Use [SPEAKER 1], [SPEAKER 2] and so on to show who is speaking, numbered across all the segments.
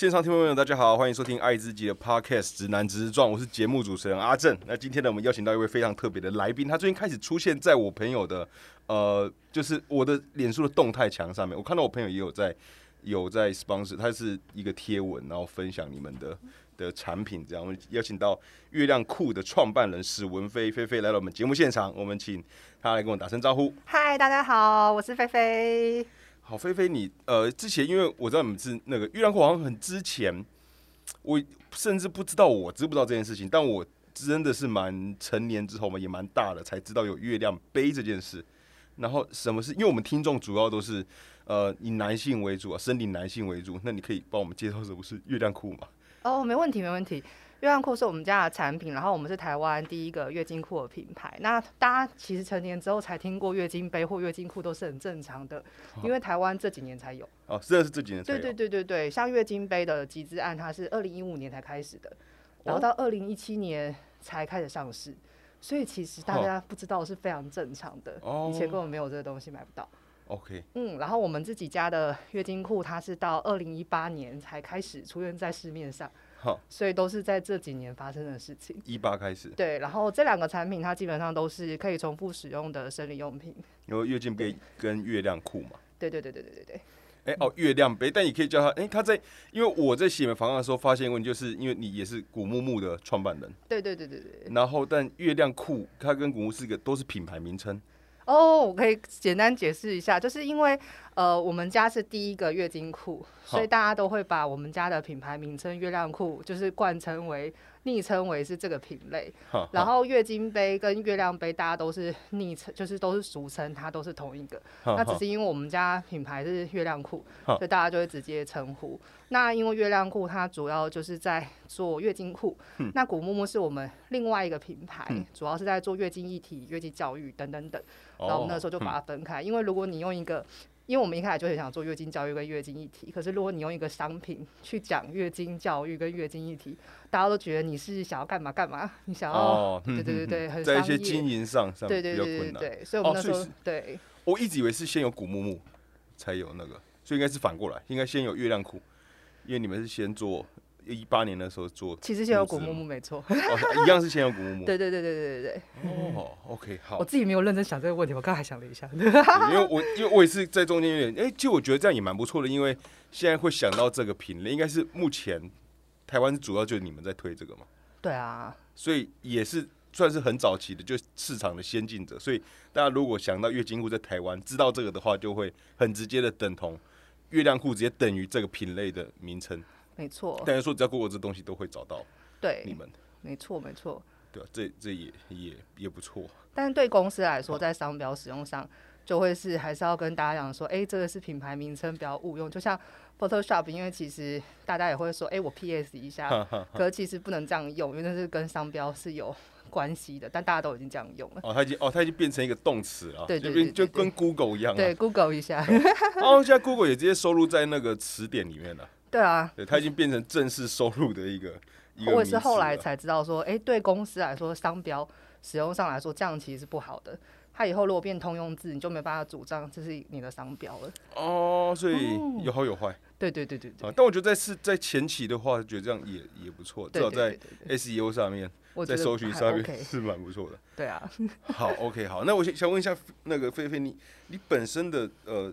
[SPEAKER 1] 线上听众朋友，大家好，欢迎收听爱自己的 Podcast《直男直撞》，我是节目主持人阿正。那今天呢，我们邀请到一位非常特别的来宾，他最近开始出现在我朋友的呃，就是我的脸书的动态墙上面。我看到我朋友也有在有在 sponsor，他是一个贴文，然后分享你们的的产品。这样，我们邀请到月亮酷的创办人史文飞菲菲来到我们节目现场，我们请他来跟我打声招呼。
[SPEAKER 2] 嗨，大家好，我是菲菲。
[SPEAKER 1] 好，菲菲，你呃，之前因为我知道你们是那个月亮裤，好像很之前，我甚至不知道我知不知道这件事情，但我真的是蛮成年之后嘛，也蛮大了，才知道有月亮杯这件事。然后什么是？因为我们听众主要都是呃以男性为主啊，生理男性为主，那你可以帮我们介绍什么是月亮裤吗？
[SPEAKER 2] 哦，没问题，没问题。月亮裤是我们家的产品，然后我们是台湾第一个月经裤的品牌。那大家其实成年之后才听过月经杯或月经裤都是很正常的，因为台湾这几年才有。
[SPEAKER 1] 哦，真的是这几年才有。
[SPEAKER 2] 对对对对对，像月经杯的集资案，它是二零一五年才开始的，然后到二零一七年才开始上市，所以其实大家不知道是非常正常的。哦。以前根本没有这个东西买不到。
[SPEAKER 1] OK。
[SPEAKER 2] 嗯，然后我们自己家的月经裤，它是到二零一八年才开始出现在市面上。好，所以都是在这几年发生的事情。
[SPEAKER 1] 一八开始。
[SPEAKER 2] 对，然后这两个产品它基本上都是可以重复使用的生理用品。
[SPEAKER 1] 有月经杯跟月亮裤嘛？
[SPEAKER 2] 对对对对对对对。
[SPEAKER 1] 哎哦，月亮杯，但你可以叫它哎，它在，因为我在写门房的时候发现问题，就是因为你也是古木木的创办人。
[SPEAKER 2] 对对对对对。
[SPEAKER 1] 然后，但月亮裤它跟古木是一个都是品牌名称。
[SPEAKER 2] 哦，我可以简单解释一下，就是因为呃，我们家是第一个月经裤，所以大家都会把我们家的品牌名称“月亮裤”就是冠称为。昵称为是这个品类，然后月经杯跟月亮杯大家都是昵称，就是都是俗称，它都是同一个。那只是因为我们家品牌是月亮裤，所以大家就会直接称呼。那因为月亮裤它主要就是在做月经裤，那古木木是我们另外一个品牌，主要是在做月经议题、月经教育等等等。然后我们那时候就把它分开，因为如果你用一个因为我们一开始就很想做月经教育跟月经议题，可是如果你用一个商品去讲月经教育跟月经议题，大家都觉得你是想要干嘛干嘛，你想要对对对对，很
[SPEAKER 1] 在一些经营上上
[SPEAKER 2] 对对对对对，所以我们那时候对，
[SPEAKER 1] 我一直以为是先有古木木才有那个，所以应该是反过来，应该先有月亮裤，因为你们是先做。一八年的时候做，
[SPEAKER 2] 其实先有古木木没错，哦
[SPEAKER 1] 一样是先有古木木。
[SPEAKER 2] 对对对对对对对。
[SPEAKER 1] 哦，OK，好。
[SPEAKER 2] 我自己没有认真想这个问题，我刚还想了一下。
[SPEAKER 1] 因 为我因为我也是在中间有点，哎，其实我觉得这样也蛮不错的，因为现在会想到这个品类，应该是目前台湾主要就是你们在推这个嘛。
[SPEAKER 2] 对啊。
[SPEAKER 1] 所以也是算是很早期的，就市场的先进者。所以大家如果想到月经裤在台湾知道这个的话，就会很直接的等同月亮裤，直接等于这个品类的名称。
[SPEAKER 2] 没错，
[SPEAKER 1] 但是说只要 Google 这东西都会找到，
[SPEAKER 2] 对
[SPEAKER 1] 你们，
[SPEAKER 2] 没错没错，
[SPEAKER 1] 对啊，这这也也也不错。
[SPEAKER 2] 但是对公司来说，在商标使用上，就会是还是要跟大家讲说，哎，这个是品牌名称，不要误用。就像 Photoshop，因为其实大家也会说，哎，我 PS 一下，可是其实不能这样用，因为那是跟商标是有关系的。但大家都已经这样用了。
[SPEAKER 1] 哦，它已经哦，它已经变成一个动词了，
[SPEAKER 2] 对对对，
[SPEAKER 1] 就跟 Google 一样，
[SPEAKER 2] 对 Google 一下。
[SPEAKER 1] 然 后现在 Google 也直接收录在那个词典里面了。
[SPEAKER 2] 对啊，
[SPEAKER 1] 对，它已经变成正式收入的一个。
[SPEAKER 2] 我也是后来才知道说，哎，对公司来说，商标使用上来说，这样其实是不好的。它以后如果变通用字，你就没办法主张这是你的商标了。
[SPEAKER 1] 哦，所以有好有坏。
[SPEAKER 2] 对对对对对。
[SPEAKER 1] 啊，但我觉得在是在前期的话，觉得这样也也不错，至少在 SEO 上面，在搜寻上面 是蛮不错的。
[SPEAKER 2] 对啊。
[SPEAKER 1] 好，OK，好，那我想想问一下那个菲菲，你你本身的呃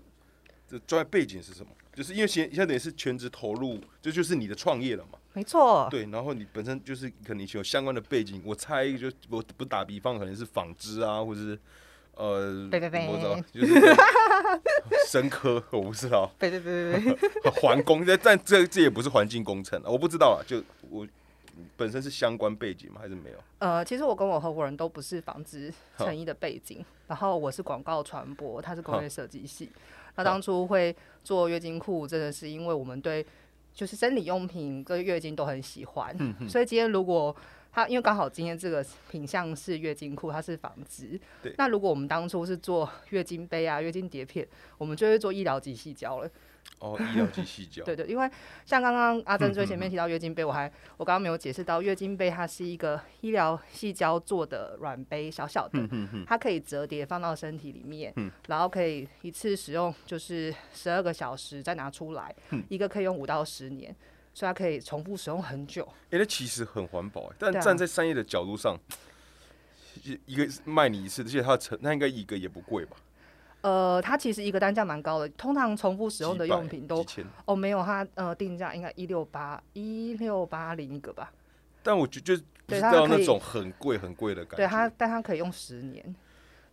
[SPEAKER 1] 的专业背景是什么？就是因为现现在等于是全职投入，这就是你的创业了嘛？
[SPEAKER 2] 没错。
[SPEAKER 1] 对，然后你本身就是可能有相关的背景，我猜就我不打比方，可能是纺织啊，或者是呃，
[SPEAKER 2] 对对对，
[SPEAKER 1] 我知道，就是 生科，我不知道。
[SPEAKER 2] 对对对对对，
[SPEAKER 1] 环工，但但这这也不是环境工程，我不知道啊。就我本身是相关背景吗？还是没有？
[SPEAKER 2] 呃，其实我跟我合伙人都不是纺织成衣的背景，然后我是广告传播，他是工业设计系。他当初会做月经裤，真的是因为我们对就是生理用品跟月经都很喜欢，所以今天如果他因为刚好今天这个品相是月经裤，它是纺织，那如果我们当初是做月经杯啊、月经碟片，我们就会做医疗级细胶了。
[SPEAKER 1] 哦，医疗级细胶。
[SPEAKER 2] 对对，因为像刚刚阿珍最前面提到月经杯，我还我刚刚没有解释到，月经杯它是一个医疗细胶做的软杯，小小的，它可以折叠放到身体里面，然后可以一次使用，就是十二个小时再拿出来，一个可以用五到十年。所以它可以重复使用很久。
[SPEAKER 1] 哎、那其实很环保、欸，但站在商业的角度上，一一个卖你一次，而且它的成，那应该一个也不贵吧？
[SPEAKER 2] 呃，它其实一个单价蛮高的，通常重复使用的用品都，哦没有，它呃定价应该一六八一六八零一个吧。
[SPEAKER 1] 但我觉就
[SPEAKER 2] 对它可以
[SPEAKER 1] 种很贵很贵的感觉。
[SPEAKER 2] 对它，但它可以用十年。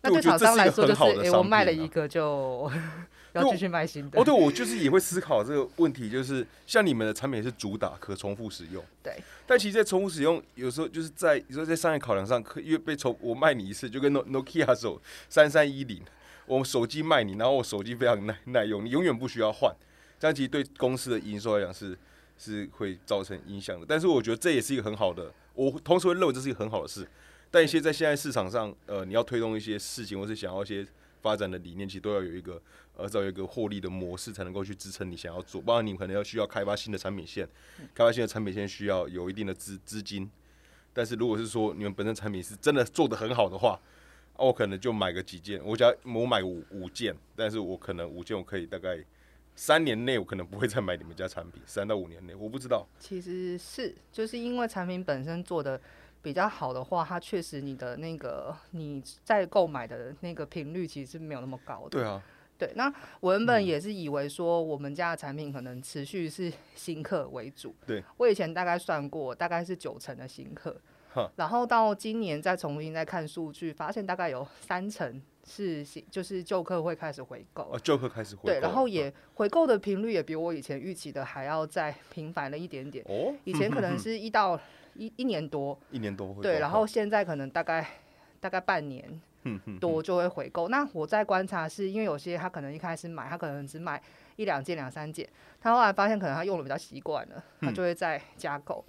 [SPEAKER 2] 那
[SPEAKER 1] 对
[SPEAKER 2] 厂商来说就是，我卖了一个就 要继续卖新的。
[SPEAKER 1] 哦，对，我就是也会思考这个问题，就是像你们的产品是主打可重复使用，
[SPEAKER 2] 对。
[SPEAKER 1] 但其实，在重复使用，有时候就是在有时候在商业考量上，可因为被重我卖你一次，就跟 No Nokia 手三三一零，我手机卖你，然后我手机非常耐耐用，你永远不需要换，这样其实对公司的营收来讲是是会造成影响的。但是我觉得这也是一个很好的，我同时会认为这是一个很好的事。但一些在现在市场上，呃，你要推动一些事情，或是想要一些发展的理念，其实都要有一个呃，找有一个获利的模式，才能够去支撑你想要做。不然你可能要需要开发新的产品线，开发新的产品线需要有一定的资资金。但是如果是说你们本身产品是真的做得很好的话，啊，我可能就买个几件，我只要我买五五件，但是我可能五件我可以大概三年内我可能不会再买你们家产品，三到五年内我不知道。
[SPEAKER 2] 其实是就是因为产品本身做的比较好的话，它确实你的那个你在购买的那个频率其实是没有那么高的。
[SPEAKER 1] 对啊，
[SPEAKER 2] 对，那我原本也是以为说我们家的产品可能持续是新客为主。
[SPEAKER 1] 对，
[SPEAKER 2] 我以前大概算过，大概是九成的新客
[SPEAKER 1] 哈。
[SPEAKER 2] 然后到今年再重新再看数据，发现大概有三成是新，就是旧客会开始回购。
[SPEAKER 1] 哦，旧客开始回购
[SPEAKER 2] 对，然后也回购的频率也比我以前预期的还要再频繁了一点点。
[SPEAKER 1] 哦，
[SPEAKER 2] 以前可能是一到一一年多，
[SPEAKER 1] 一年多
[SPEAKER 2] 对，然后现在可能大概大概半年多就会回购。那我在观察是因为有些他可能一开始买，他可能只买一两件、两三件，他后来发现可能他用的比较习惯了，他就会再加购。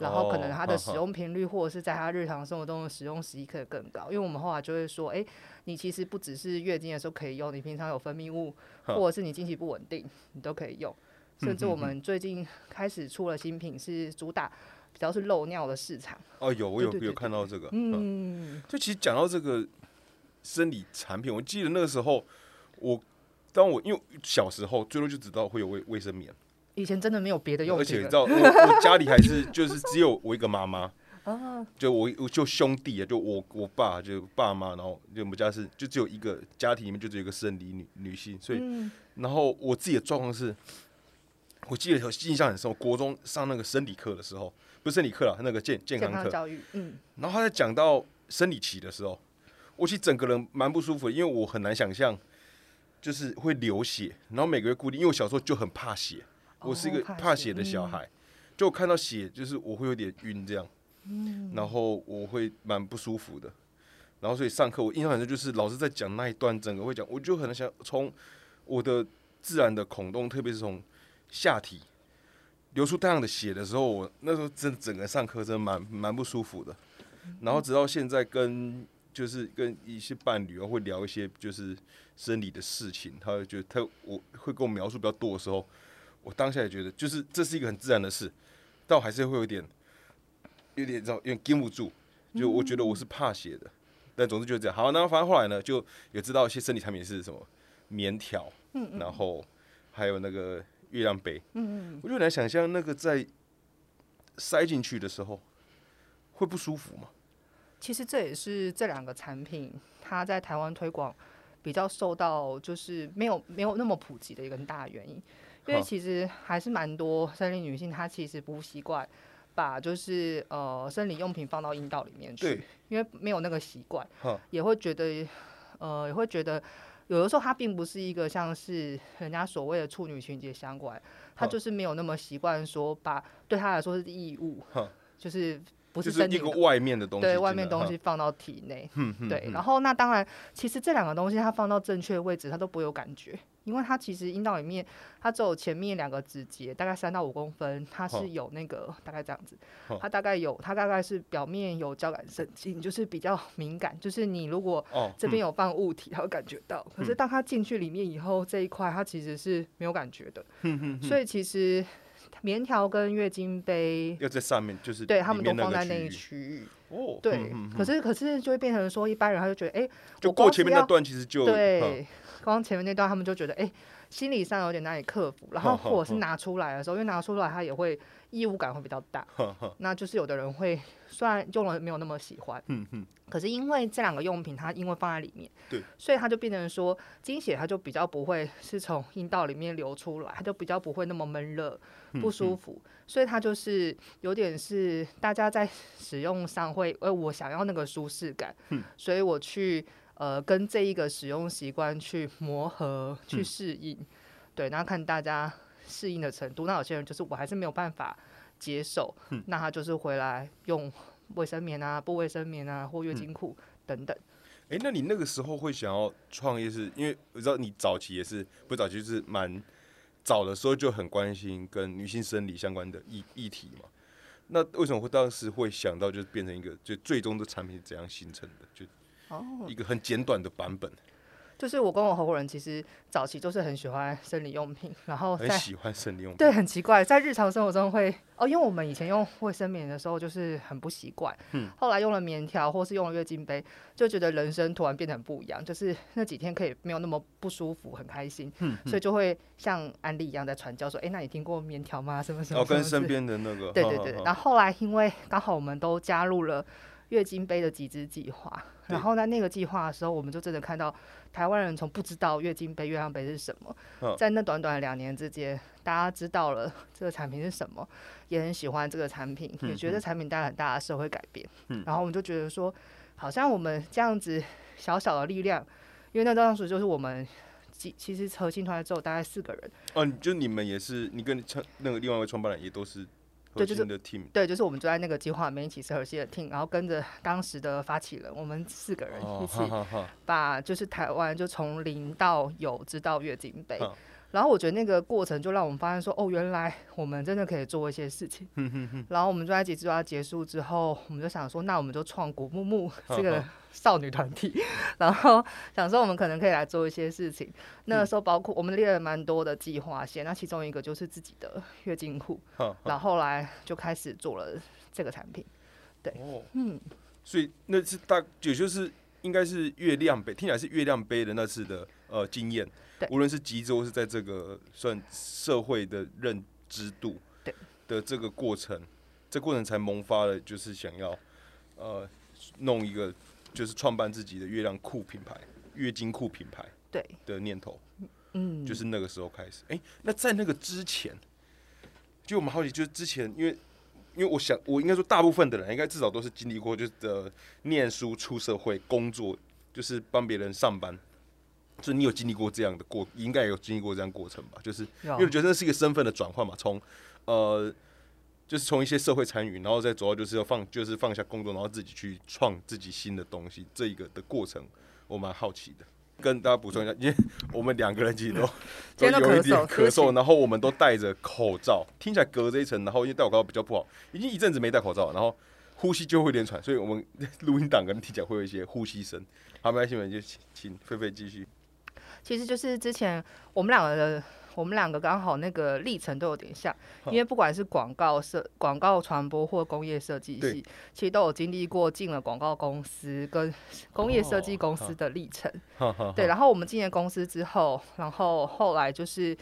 [SPEAKER 2] 然后可能它的
[SPEAKER 1] 哦
[SPEAKER 2] 使用频率，或者是在他日常生活中的使用时机可以更高，因为我们后来就会说，哎、你其实不只是月经的时候可以用，你平常有分泌物，或者是你经期不稳定，你都可以用。甚至我们最近开始出了新品，是主打比较是漏尿的市场。
[SPEAKER 1] 哦，有我有有看到这个，嗯，
[SPEAKER 2] 嗯，
[SPEAKER 1] 就其实讲到这个生理产品，我记得那个时候我。当我因为小时候最多就知道会有卫卫生棉，
[SPEAKER 2] 以前真的没有别的用
[SPEAKER 1] 而且。你知道我我家里还是就是只有我一个妈妈，
[SPEAKER 2] 啊，
[SPEAKER 1] 就我我就兄弟啊，就我我爸就爸妈，然后就我们家是就只有一个家庭里面就只有一个生理女女性，所以、
[SPEAKER 2] 嗯。
[SPEAKER 1] 然后我自己的状况是，我记得有印象很深，我国中上那个生理课的时候，不是生理课啦，那个健健
[SPEAKER 2] 健
[SPEAKER 1] 康课，
[SPEAKER 2] 教育，嗯，
[SPEAKER 1] 然后他在讲到生理期的时候，我其实整个人蛮不舒服的，因为我很难想象，就是会流血，然后每个月固定，因为我小时候就很怕血，我是一个
[SPEAKER 2] 哦怕血
[SPEAKER 1] 的小孩，就我看到血就是我会有点晕这样，然后我会蛮不舒服的，然后所以上课我印象很深，就是老师在讲那一段，整个会讲，我就很想从我的自然的孔洞，特别是从下体流出大量的血的时候，我那时候真整个上课真的蛮蛮不舒服的。然后直到现在跟就是跟一些伴侣啊会聊一些就是生理的事情，他会觉得他我会跟我描述比较多的时候，我当下也觉得就是这是一个很自然的事，但我还是会有点有点知道有点禁不住，就我觉得我是怕血的。但总之就是这样。好，那反正后来呢，就也知道一些生理产品是什么棉条，嗯然后还有那个月亮杯，嗯我就很难想象那个在塞进去的时候会不舒服吗？
[SPEAKER 2] 其实这也是这两个产品它在台湾推广比较受到就是没有没有那么普及的一个很大的原因，因为其实还是蛮多生理女性她其实不习惯把就是呃生理用品放到阴道里面去，因为没有那个习惯，也会觉得呃也会觉得。有的时候它并不是一个像是人家所谓的处女情节相关，
[SPEAKER 1] 她
[SPEAKER 2] 就是没有那么习惯说把对她来说是异
[SPEAKER 1] 物，
[SPEAKER 2] 就是不
[SPEAKER 1] 就是
[SPEAKER 2] 身体的
[SPEAKER 1] 一个外面的东西，
[SPEAKER 2] 对外面东西放到体内，对，然后那当然，其实这两个东西它放到正确的位置，它都不会有感觉，因为它其实阴道里面它只有前面两个指节，大概三到五公分，它是有那个大概这样子，它大概有它大概是表面有交感神经，就是比较敏感，就是你如果
[SPEAKER 1] 哦，
[SPEAKER 2] 这边有放物体，它会感觉到，可是当它进去里面以后，这一块它其实是没有感觉的，所以其实棉条跟月经杯。
[SPEAKER 1] 要在上面，就是
[SPEAKER 2] 对他们都放在那一
[SPEAKER 1] 个区域。
[SPEAKER 2] 对
[SPEAKER 1] 嗯嗯，
[SPEAKER 2] 可是可是就会变成说，一般人他就觉得，哎、
[SPEAKER 1] 就过前面那段其实就哈
[SPEAKER 2] 对，光前面那段他们就觉得，哎、心理上有点难以克服，然后或者是拿出来的时候，因为拿出来它也会异物感会比较大，那就是有的人会虽然用了没有那么喜欢，
[SPEAKER 1] 嗯嗯，
[SPEAKER 2] 可是因为这两个用品它因为放在里面，
[SPEAKER 1] 对，
[SPEAKER 2] 所以它就变成说经血它就比较不会是从阴道里面流出来，它就比较不会那么闷热不舒服，所以它就是有点是大家在使用上会，呃，我想要那个舒适感，所以我去呃跟这一个使用习惯去磨合去适应，对，那看大家适应的程度，那有些人就是我还是没有办法接受，那他就是回来用卫生棉啊、不卫生棉啊或月经裤等等。
[SPEAKER 1] 哎、那你那个时候会想要创业是，因为我知道你早期也是，不早期就是蛮早的时候就很关心跟女性生理相关的议议题嘛。那为什么会当时会想到就是变成一个就最终的产品是怎样形成的？就
[SPEAKER 2] 哦，
[SPEAKER 1] 一个很简短的版本，
[SPEAKER 2] 就是我跟我合伙人其实早期都是很喜欢生理用品，然后
[SPEAKER 1] 很喜欢生理用品。
[SPEAKER 2] 对，很奇怪，在日常生活中会哦，因为我们以前用卫生棉的时候就是很不习惯，嗯，后来用了棉条或是用了月经杯，就觉得人生突然变得很不一样，就是那几天可以没有那么不舒服，很开心，嗯，所以就会像安利一样在传教说，哎、那你听过棉条吗？什么什么
[SPEAKER 1] 哦，跟身边的那个，
[SPEAKER 2] 对对对，然后后来因为刚好我们都加入了月经杯的集资计划，
[SPEAKER 1] 对
[SPEAKER 2] 然后在那个计划的时候，我们就真的看到台湾人从不知道月经杯、月亮杯是什么，
[SPEAKER 1] 嗯
[SPEAKER 2] 在那短短两年之间，大家知道了这个产品是什么，也很喜欢这个产品，也觉得产品带来很大的社会改变。
[SPEAKER 1] 嗯
[SPEAKER 2] 然后我们就觉得说，好像我们这样子小小的力量，因为那当时就是我们。其其实核心团队只有大概四个人，
[SPEAKER 1] 哦，你就你们也是，你跟创那个另外一位创办人也都是核
[SPEAKER 2] 对就是
[SPEAKER 1] 的 team，
[SPEAKER 2] 对，就是我们就在那个计划里面一起是核心的 team，然后跟着当时的发起人，我们四个人
[SPEAKER 1] 哦
[SPEAKER 2] 一，起把就是台湾就从零到有直到月经杯
[SPEAKER 1] 嗯，
[SPEAKER 2] 然后我觉得那个过程就让我们发现说，哦，原来我们真的可以做一些事情。然后我们就在集资要结束之后，我们就想说，那我们就创古木木 这个 少女团体，然后想说我们可能可以来做一些事情。那个时候包括我们列了蛮多的计划线，那其中一个就是自己的月经裤，
[SPEAKER 1] 哈
[SPEAKER 2] 然后后来就开始做了这个产品。
[SPEAKER 1] 哦，
[SPEAKER 2] 嗯，
[SPEAKER 1] 所以那是大，也就是应该是月亮杯，听起来是月亮杯的那次的呃经验，无论是集资或是在这个算社会的认知度的这个过程，这过程才萌发了就是想要呃弄一个就是创办自己的月亮裤品牌、月经裤品牌
[SPEAKER 2] 对，
[SPEAKER 1] 的念头，
[SPEAKER 2] 嗯，
[SPEAKER 1] 就是那个时候开始。哎、那在那个之前，就我们好奇，就是之前因为。因为我想，我应该说，大部分的人应该至少都是经历过，就是的，念书、出社会、工作，就是帮别人上班。就你有经历过这样的过，应该有经历过这样过程吧？就是因为我觉得那是一个身份的转换嘛，从呃，就是从一些社会参与，然后再主要就是要放，就是放下工作，然后自己去创自己新的东西，这一个的过程，我蛮好奇的。跟大家补充一下，因为我们两个人其实都
[SPEAKER 2] 都
[SPEAKER 1] 有一点
[SPEAKER 2] 咳嗽
[SPEAKER 1] 然后我们都戴着口罩，听起来隔着一层，然后因为戴口罩比较不好，已经一阵子没戴口罩，然后呼吸就会有点喘，所以我们 录音档可能听起来会有一些呼吸声。好，没关系，我们就请请菲菲继续。
[SPEAKER 2] 其实就是之前我们两个的，我们两个刚好那个历程都有点像，因为不管是广告设、广告传播或工业设计系，其实都有经历过进了广告公司跟工业设计公
[SPEAKER 1] 哦
[SPEAKER 2] 司的历程。对，然后我们进了公司之后，然后后来就是。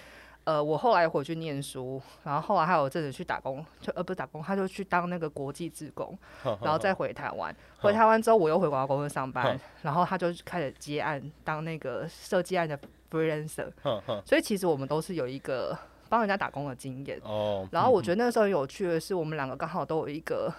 [SPEAKER 2] 呃，我后来回去念书，然后后来还有阵子去打工，就呃不是打工，他就去当那个国际职工，然后再回台湾。回台湾之后，我又回广告公司上班，然后他就开始接案，当那个设计案的 freelancer。所以其实我们都是有一个帮人家打工的经验。
[SPEAKER 1] 哦，
[SPEAKER 2] 然后我觉得那个时候有趣的是，我们两个刚好都有一个，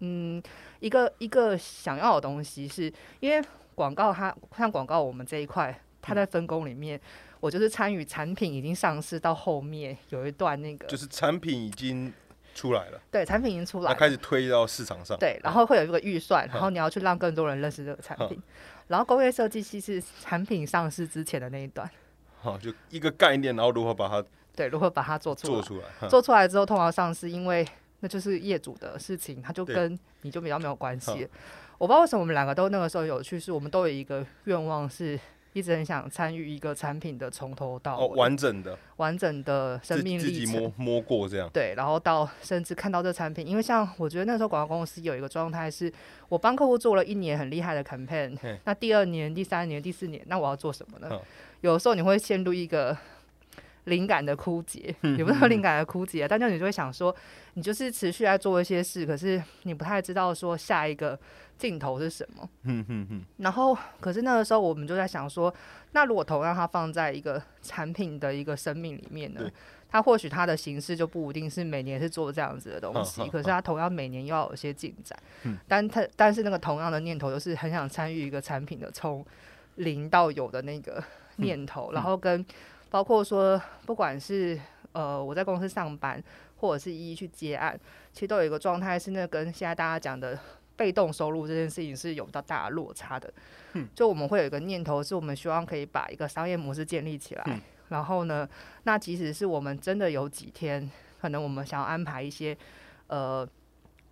[SPEAKER 2] 嗯，一个一个想要的东西是，因为广告它像广告我们这一块，它在分工里面，我就是参与产品已经上市到后面有一段那个，
[SPEAKER 1] 就是产品已经出来了，
[SPEAKER 2] 对，产品已经出来了，
[SPEAKER 1] 开始推到市场上。
[SPEAKER 2] 对，然后会有一个预算，然后你要去让更多人认识这个产品。然后工业设计系是产品上市之前的那一段，
[SPEAKER 1] 好，就一个概念，然后如何把它
[SPEAKER 2] 对，如何把它做出来
[SPEAKER 1] 做。出来。
[SPEAKER 2] 做出来之后，通常上市，因为那就是业主的事情，他就跟你就比较没有关系。我不知道为什么我们两个都那个时候有趣，是我们都有一个愿望，是一直很想参与一个产品的从头到
[SPEAKER 1] 哦，
[SPEAKER 2] 尾、
[SPEAKER 1] 完整的
[SPEAKER 2] 完整的生命历程
[SPEAKER 1] 自己摸。摸过这样。
[SPEAKER 2] 对，然后到甚至看到这产品，因为像我觉得那时候广告公司有一个状态是，我帮客户做了一年很厉害的 campaign，那第二年、第三年、第四年，那我要做什么呢
[SPEAKER 1] 嗯？
[SPEAKER 2] 有的时候你会陷入一个灵感的枯竭，也不是说灵感的枯竭，但就你就会想说，你就是持续在做一些事，可是你不太知道说下一个镜头是什么。
[SPEAKER 1] 嗯嗯嗯，
[SPEAKER 2] 然后，可是那个时候我们就在想说，那如果同样它放在一个产品的一个生命里面呢
[SPEAKER 1] 对？
[SPEAKER 2] 它或许它的形式就不一定是每年是做这样子的东西，可是它同样每年又要有一些进展。
[SPEAKER 1] 嗯
[SPEAKER 2] 但它但是那个同样的念头，就是很想参与一个产品的从零到有的那个念头，然后跟包括说，不管是呃我在公司上班，或者是一一去接案，其实都有一个状态是那跟现在大家讲的被动收入这件事情是有到大的落差的。就我们会有一个念头，是我们希望可以把一个商业模式建立起来。
[SPEAKER 1] 嗯
[SPEAKER 2] 然后呢，那即使是我们真的有几天，可能我们想要安排一些呃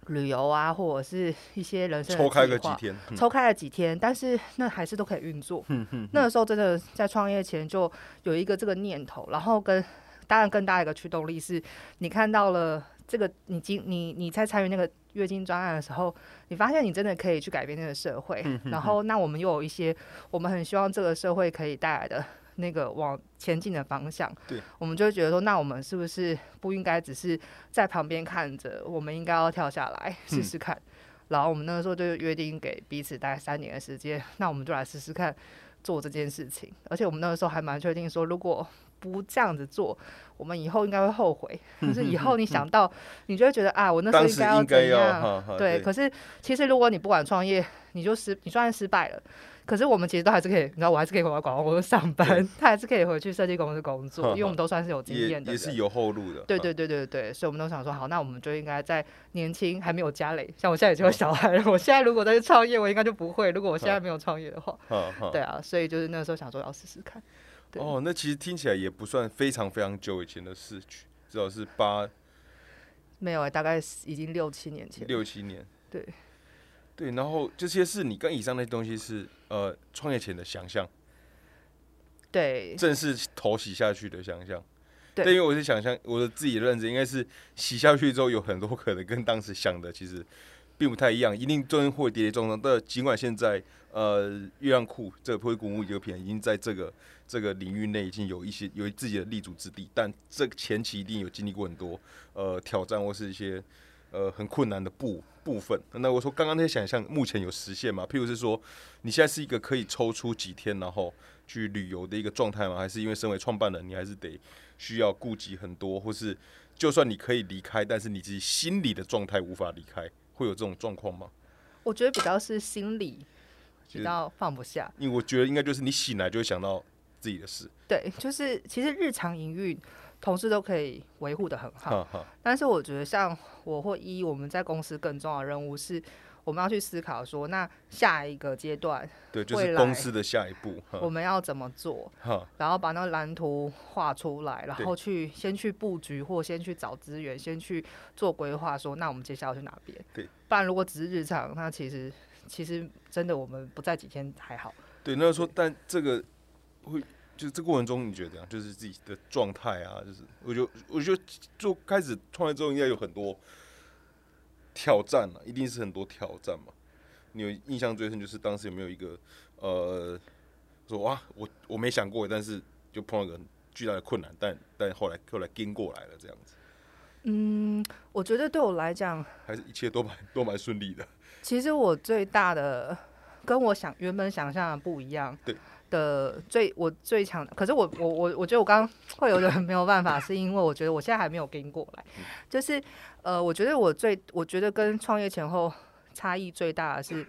[SPEAKER 2] 旅游啊，或者是一些人生的
[SPEAKER 1] 抽开
[SPEAKER 2] 计划
[SPEAKER 1] 个几天，嗯
[SPEAKER 2] 抽开了几天，但是那还是都可以运作。
[SPEAKER 1] 嗯嗯
[SPEAKER 2] 那个时候真的在创业前就有一个这个念头，然后跟当然更大一个驱动力是，你看到了这个，你经你你在参与那个月经专案的时候，你发现你真的可以去改变这个社会，
[SPEAKER 1] 嗯
[SPEAKER 2] 然后那我们又有一些我们很希望这个社会可以带来的。那个往前进的方向，
[SPEAKER 1] 对，
[SPEAKER 2] 我们就会觉得说，那我们是不是不应该只是在旁边看着？我们应该要跳下来试试看。然后我们那个时候就约定给彼此大概三年的时间，那我们就来试试看做这件事情。而且我们那个时候还蛮确定说，如果不这样子做，我们以后应该会后悔。就是以后你想到，你就会觉得啊，我那时候应该要怎样？对，可是其实如果你不管创业，你就失，你算是失败了，可是我们其实都还是可以，你知道，我还是可以回到广告公司上班，他还是可以回去设计公司工作，因为我们都算是有经验的人。
[SPEAKER 1] 也是有后路的，
[SPEAKER 2] 对对对对对，所以我们都想说，好，那我们就应该在年轻还没有家累，像我现在已经有小孩了，我现在如果再去创业，我应该就不会。如果我现在没有创业的话，对啊，所以就是那个时候想说要试试看。对
[SPEAKER 1] 哦，那其实听起来也不算非常非常久以前的事情，至少是八
[SPEAKER 2] 没有、欸，大概已经六七年前。
[SPEAKER 1] 六七年。
[SPEAKER 2] 对
[SPEAKER 1] 对，然后这些是你跟以上那些东西是呃创业前的想象，
[SPEAKER 2] 对
[SPEAKER 1] 正式头洗下去的想象。
[SPEAKER 2] 对
[SPEAKER 1] 因为我是想象我的自己的认知应该是洗下去之后有很多可能跟当时想的其实并不太一样，一定中间会跌跌撞撞。但尽管现在呃月亮库这个灰谷物油品已经在这个这个领域内已经有一些有自己的立足之地，但这个前期一定有经历过很多呃挑战或是一些呃很困难的部部分。那我说刚刚那些想象目前有实现吗？譬如是说你现在是一个可以抽出几天然后去旅游的一个状态吗？还是因为身为创办人，你还是得需要顾及很多，或是就算你可以离开，但是你自己心理的状态无法离开，会有这种状况吗？
[SPEAKER 2] 我觉得比较是心理比较放不下。
[SPEAKER 1] 因为我觉得应该就是你醒来就会想到自己的事，
[SPEAKER 2] 对，就是其实日常营运同事都可以维护的很好，但是我觉得像我或一我们在公司更重要的任务是，我们要去思考说，那下一个阶段
[SPEAKER 1] 对，就是公司的下一步，
[SPEAKER 2] 我们要怎么做，
[SPEAKER 1] 哈，
[SPEAKER 2] 然后把那个蓝图画出来，然后去先去布局或先去找资源，先去做规划，说那我们接下来要去哪边？
[SPEAKER 1] 对，
[SPEAKER 2] 不然如果只是日常，那其实其实真的我们不在几天还好。
[SPEAKER 1] 对，那说但这个会。就是这过程中，你觉得怎样？就是自己的状态啊，就是我就我就就开始创业之后，应该有很多挑战啊，一定是很多挑战嘛。你有印象最深就是当时有没有一个呃，说哇，我我没想过，但是就碰到一个很巨大的困难，但但后来后来跟过来了，这样子，
[SPEAKER 2] 嗯，我觉得对我来讲，
[SPEAKER 1] 还是一切都蛮都蛮顺利的。
[SPEAKER 2] 其实我最大的跟我想原本想象的不一样。
[SPEAKER 1] 对。
[SPEAKER 2] 的最我最强，可是我我我我觉得我刚刚 会有点没有办法，是因为我觉得我现在还没有跟过来，就是呃，我觉得我最我觉得跟创业前后差异最大的是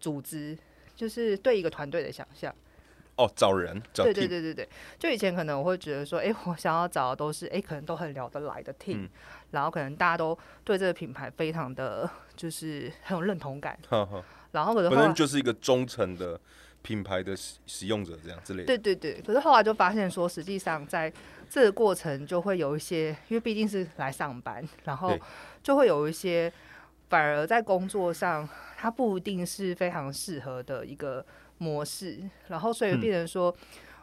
[SPEAKER 2] 组织，就是对一个团队的想象。
[SPEAKER 1] 哦，找人，找
[SPEAKER 2] 对对对对对，就以前可能我会觉得说，哎、我想要找的都是哎、诶可能都很聊得来的 team，、
[SPEAKER 1] 嗯
[SPEAKER 2] 然后可能大家都对这个品牌非常的就是很有认同感，然后可是后来
[SPEAKER 1] 本身就是一个忠诚的品牌的使使用者，这样之类的。
[SPEAKER 2] 对对对，可是后来就发现说，实际上在这个过程就会有一些，因为毕竟是来上班，然后就会有一些反而在工作上，它不一定是非常适合的一个模式，然后所以
[SPEAKER 1] 嗯
[SPEAKER 2] 变成说，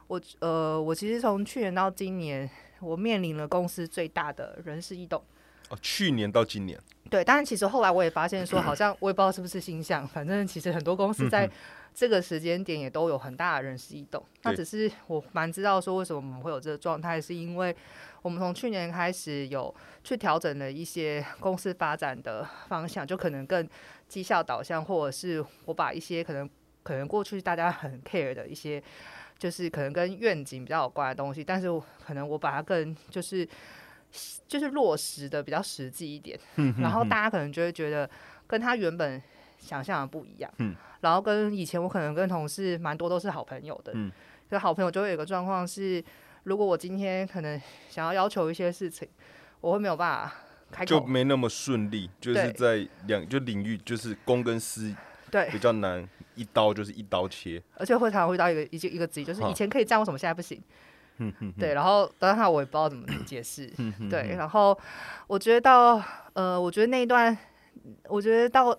[SPEAKER 2] 我呃，我其实从去年到今年，我面临了公司最大的人事异动。
[SPEAKER 1] 哦，去年到今年，
[SPEAKER 2] 对，但是其实后来我也发现说，好像我也不知道是不是星象，反正其实很多公司在这个时间点也都有很大的人事异动。那只是我蛮知道说为什么我们会有这个状态，是因为我们从去年开始有去调整了一些公司发展的方向，就可能更绩效导向，或者是我把一些可能可能过去大家很 care 的一些，就是可能跟愿景比较有关的东西，但是我可能我把它更就是就是落实的比较实际一点，然后大家可能就会觉得跟他原本想象的不一样，
[SPEAKER 1] 嗯
[SPEAKER 2] 然后跟以前我可能跟同事蛮多都是好朋友的，
[SPEAKER 1] 嗯，
[SPEAKER 2] 所以好朋友就会有一个状况是，如果我今天可能想要要求一些事情，我会没有办法开口，
[SPEAKER 1] 就没那么顺利，就是在两就领域就是公跟私
[SPEAKER 2] 对
[SPEAKER 1] 比，较难，一刀就是一刀切。
[SPEAKER 2] 而且会常常会到一个一个一个词，就是以前可以这样，为什么现在不行？对，然后当下我也不知道怎么解释，对，然后我觉得到呃，我觉得那一段，我觉得到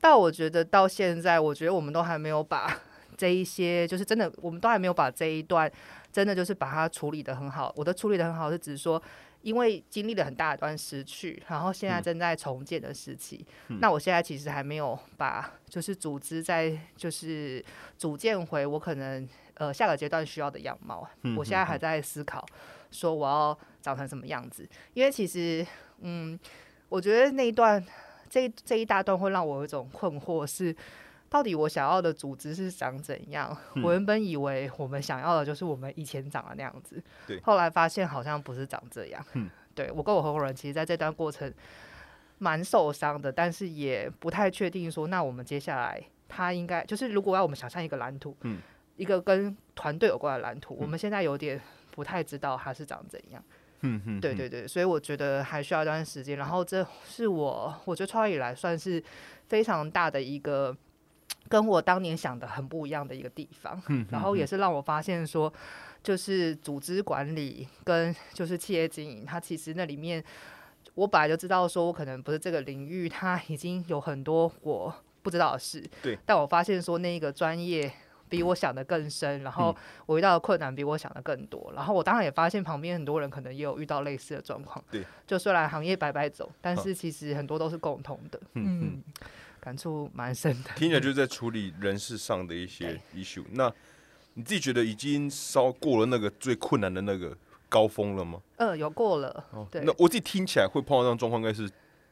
[SPEAKER 2] 到我觉得到现在，我觉得我们都还没有把这一些，就是真的，我们都还没有把这一段真的就是把它处理的很好。我的处理的很好是指说，因为经历了很大一段失去，然后现在
[SPEAKER 1] 嗯。
[SPEAKER 2] 正在重建的时期，那我现在其实还没有把就是组织在就是组建回我可能呃下个阶段需要的样貌。我现在还在思考说我要长成什么样子，因为其实嗯，我觉得那一段这一这一大段会让我有一种困惑是。到底我想要的组织是长怎样？我原本以为我们想要的就是我们以前长的那样子，
[SPEAKER 1] 对
[SPEAKER 2] 后来发现好像不是长这样。
[SPEAKER 1] 嗯
[SPEAKER 2] 对我跟我合伙人其实在这段过程蛮受伤的，但是也不太确定说，那我们接下来他应该就是如果要我们想象一个蓝图，
[SPEAKER 1] 嗯
[SPEAKER 2] 一个跟团队有关的蓝图，我们现在有点不太知道它是长怎样。
[SPEAKER 1] 嗯嗯，
[SPEAKER 2] 对对对，所以我觉得还需要一段时间。然后这是我我觉得创业以来算是非常大的一个跟我当年想的很不一样的一个地方。然后也是让我发现说，就是组织管理跟就是企业经营，它其实那里面我本来就知道说我可能不是这个领域，它已经有很多我不知道的事。
[SPEAKER 1] 对，
[SPEAKER 2] 但我发现说那个专业。比我想的更深，然后我遇到的困难比我想的更多，然后我当然也发现旁边很多人可能也有遇到类似的状况。
[SPEAKER 1] 对，
[SPEAKER 2] 就虽然行业摆摆走，但是其实很多都是共同的。
[SPEAKER 1] 嗯
[SPEAKER 2] 嗯，感触蛮深的。
[SPEAKER 1] 听起来 就是在处理人事上的一些 issue。那你自己觉得已经稍过了那个最困难的那个高峰了吗？
[SPEAKER 2] 呃，有过了。对
[SPEAKER 1] 那，我自己听起来会碰到这种状况，应该是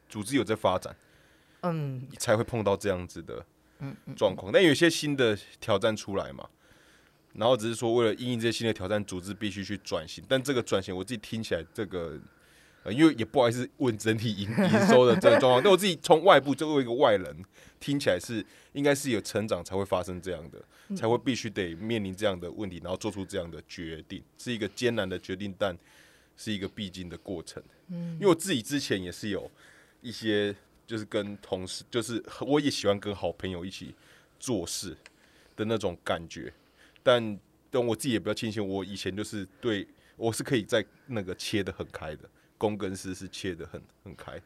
[SPEAKER 1] 组织有在发展，
[SPEAKER 2] 嗯
[SPEAKER 1] 才会碰到这样子的
[SPEAKER 2] 嗯
[SPEAKER 1] 状况。但有一些新的挑战出来嘛，然后只是说为了应应这些新的挑战，组织必须去转型。但这个转型，我自己听起来这个。呃，因为也不好意思问整体营营收的这个状况，但我自己从外部作为一个外人，听起来是应该是有成长才会发生这样的，才会必须得面临这样的问题，然后做出这样的决定，是一个艰难的决定，但是一个必经的过程。嗯，因为我自己之前也是有一些，就是跟同事，就是我也喜欢跟好朋友一起做事的那种感觉，但但我自己也比较庆幸，我以前就是对我是可以在那个切的很开的。公跟私是切的很很开，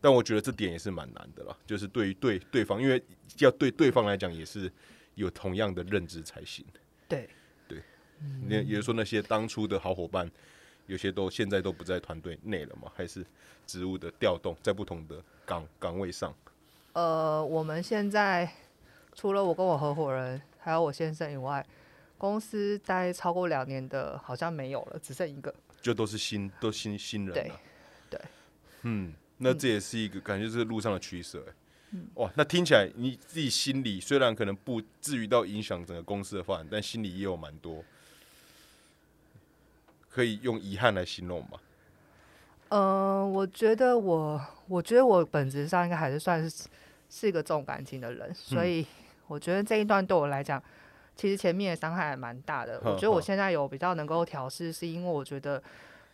[SPEAKER 1] 但我觉得这点也是蛮难的啦。就是对于对对方，因为要对对方来讲也是有同样的认知才行。
[SPEAKER 2] 对对，
[SPEAKER 1] 也也就是说，那些当初的好伙伴，有些都现在都不在团队内了嘛？还是职务的调动在不同的岗岗位上？
[SPEAKER 2] 呃，我们现在除了我跟我合伙人还有我先生以外，公司待超过两年的好像没有了，只剩一个。
[SPEAKER 1] 就都是新都新新人
[SPEAKER 2] 对
[SPEAKER 1] 了。
[SPEAKER 2] 对，
[SPEAKER 1] 嗯，那这也是一个感觉，是路上的取舍、欸。哇，那听起来你自己心里虽然可能不至于到影响整个公司的发展，但心里也有蛮多可以用遗憾来形容吗。
[SPEAKER 2] 嗯、我觉得我，我觉得我本质上应该还是算是是一个重感情的人，所以我觉得这一段对我来讲，其实前面的伤害还蛮大的。我觉得我现在有比较能够调试，是因为我觉得，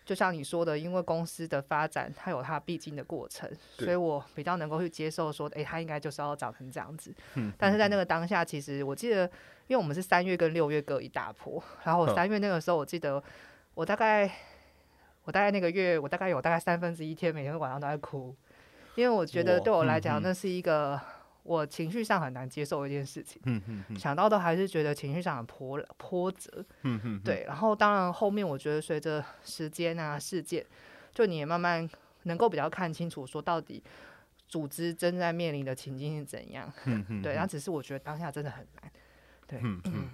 [SPEAKER 2] 就像你说的，因为公司的发展它有它必经的过程，所以我比较能够去接受说，诶，它应该就是要长成这样子。
[SPEAKER 1] 嗯
[SPEAKER 2] 但是在那个当下，其实我记得，因为我们是三月跟六月各一大波，然后三月那个时候，我记得我大概我大概那个月，我大概有大概三分之一天每天晚上都在哭，因为我觉得对我来讲那是一个我情绪上很难接受的一件事情，
[SPEAKER 1] 嗯嗯嗯
[SPEAKER 2] 想到都还是觉得情绪上很波波折。
[SPEAKER 1] 嗯嗯，
[SPEAKER 2] 对，然后当然后面我觉得随着时间啊事件，就你也慢慢能够比较看清楚说到底组织正在面临的情境是怎样。
[SPEAKER 1] 嗯嗯，
[SPEAKER 2] 对，然后只是我觉得当下真的很难。对，
[SPEAKER 1] 嗯嗯，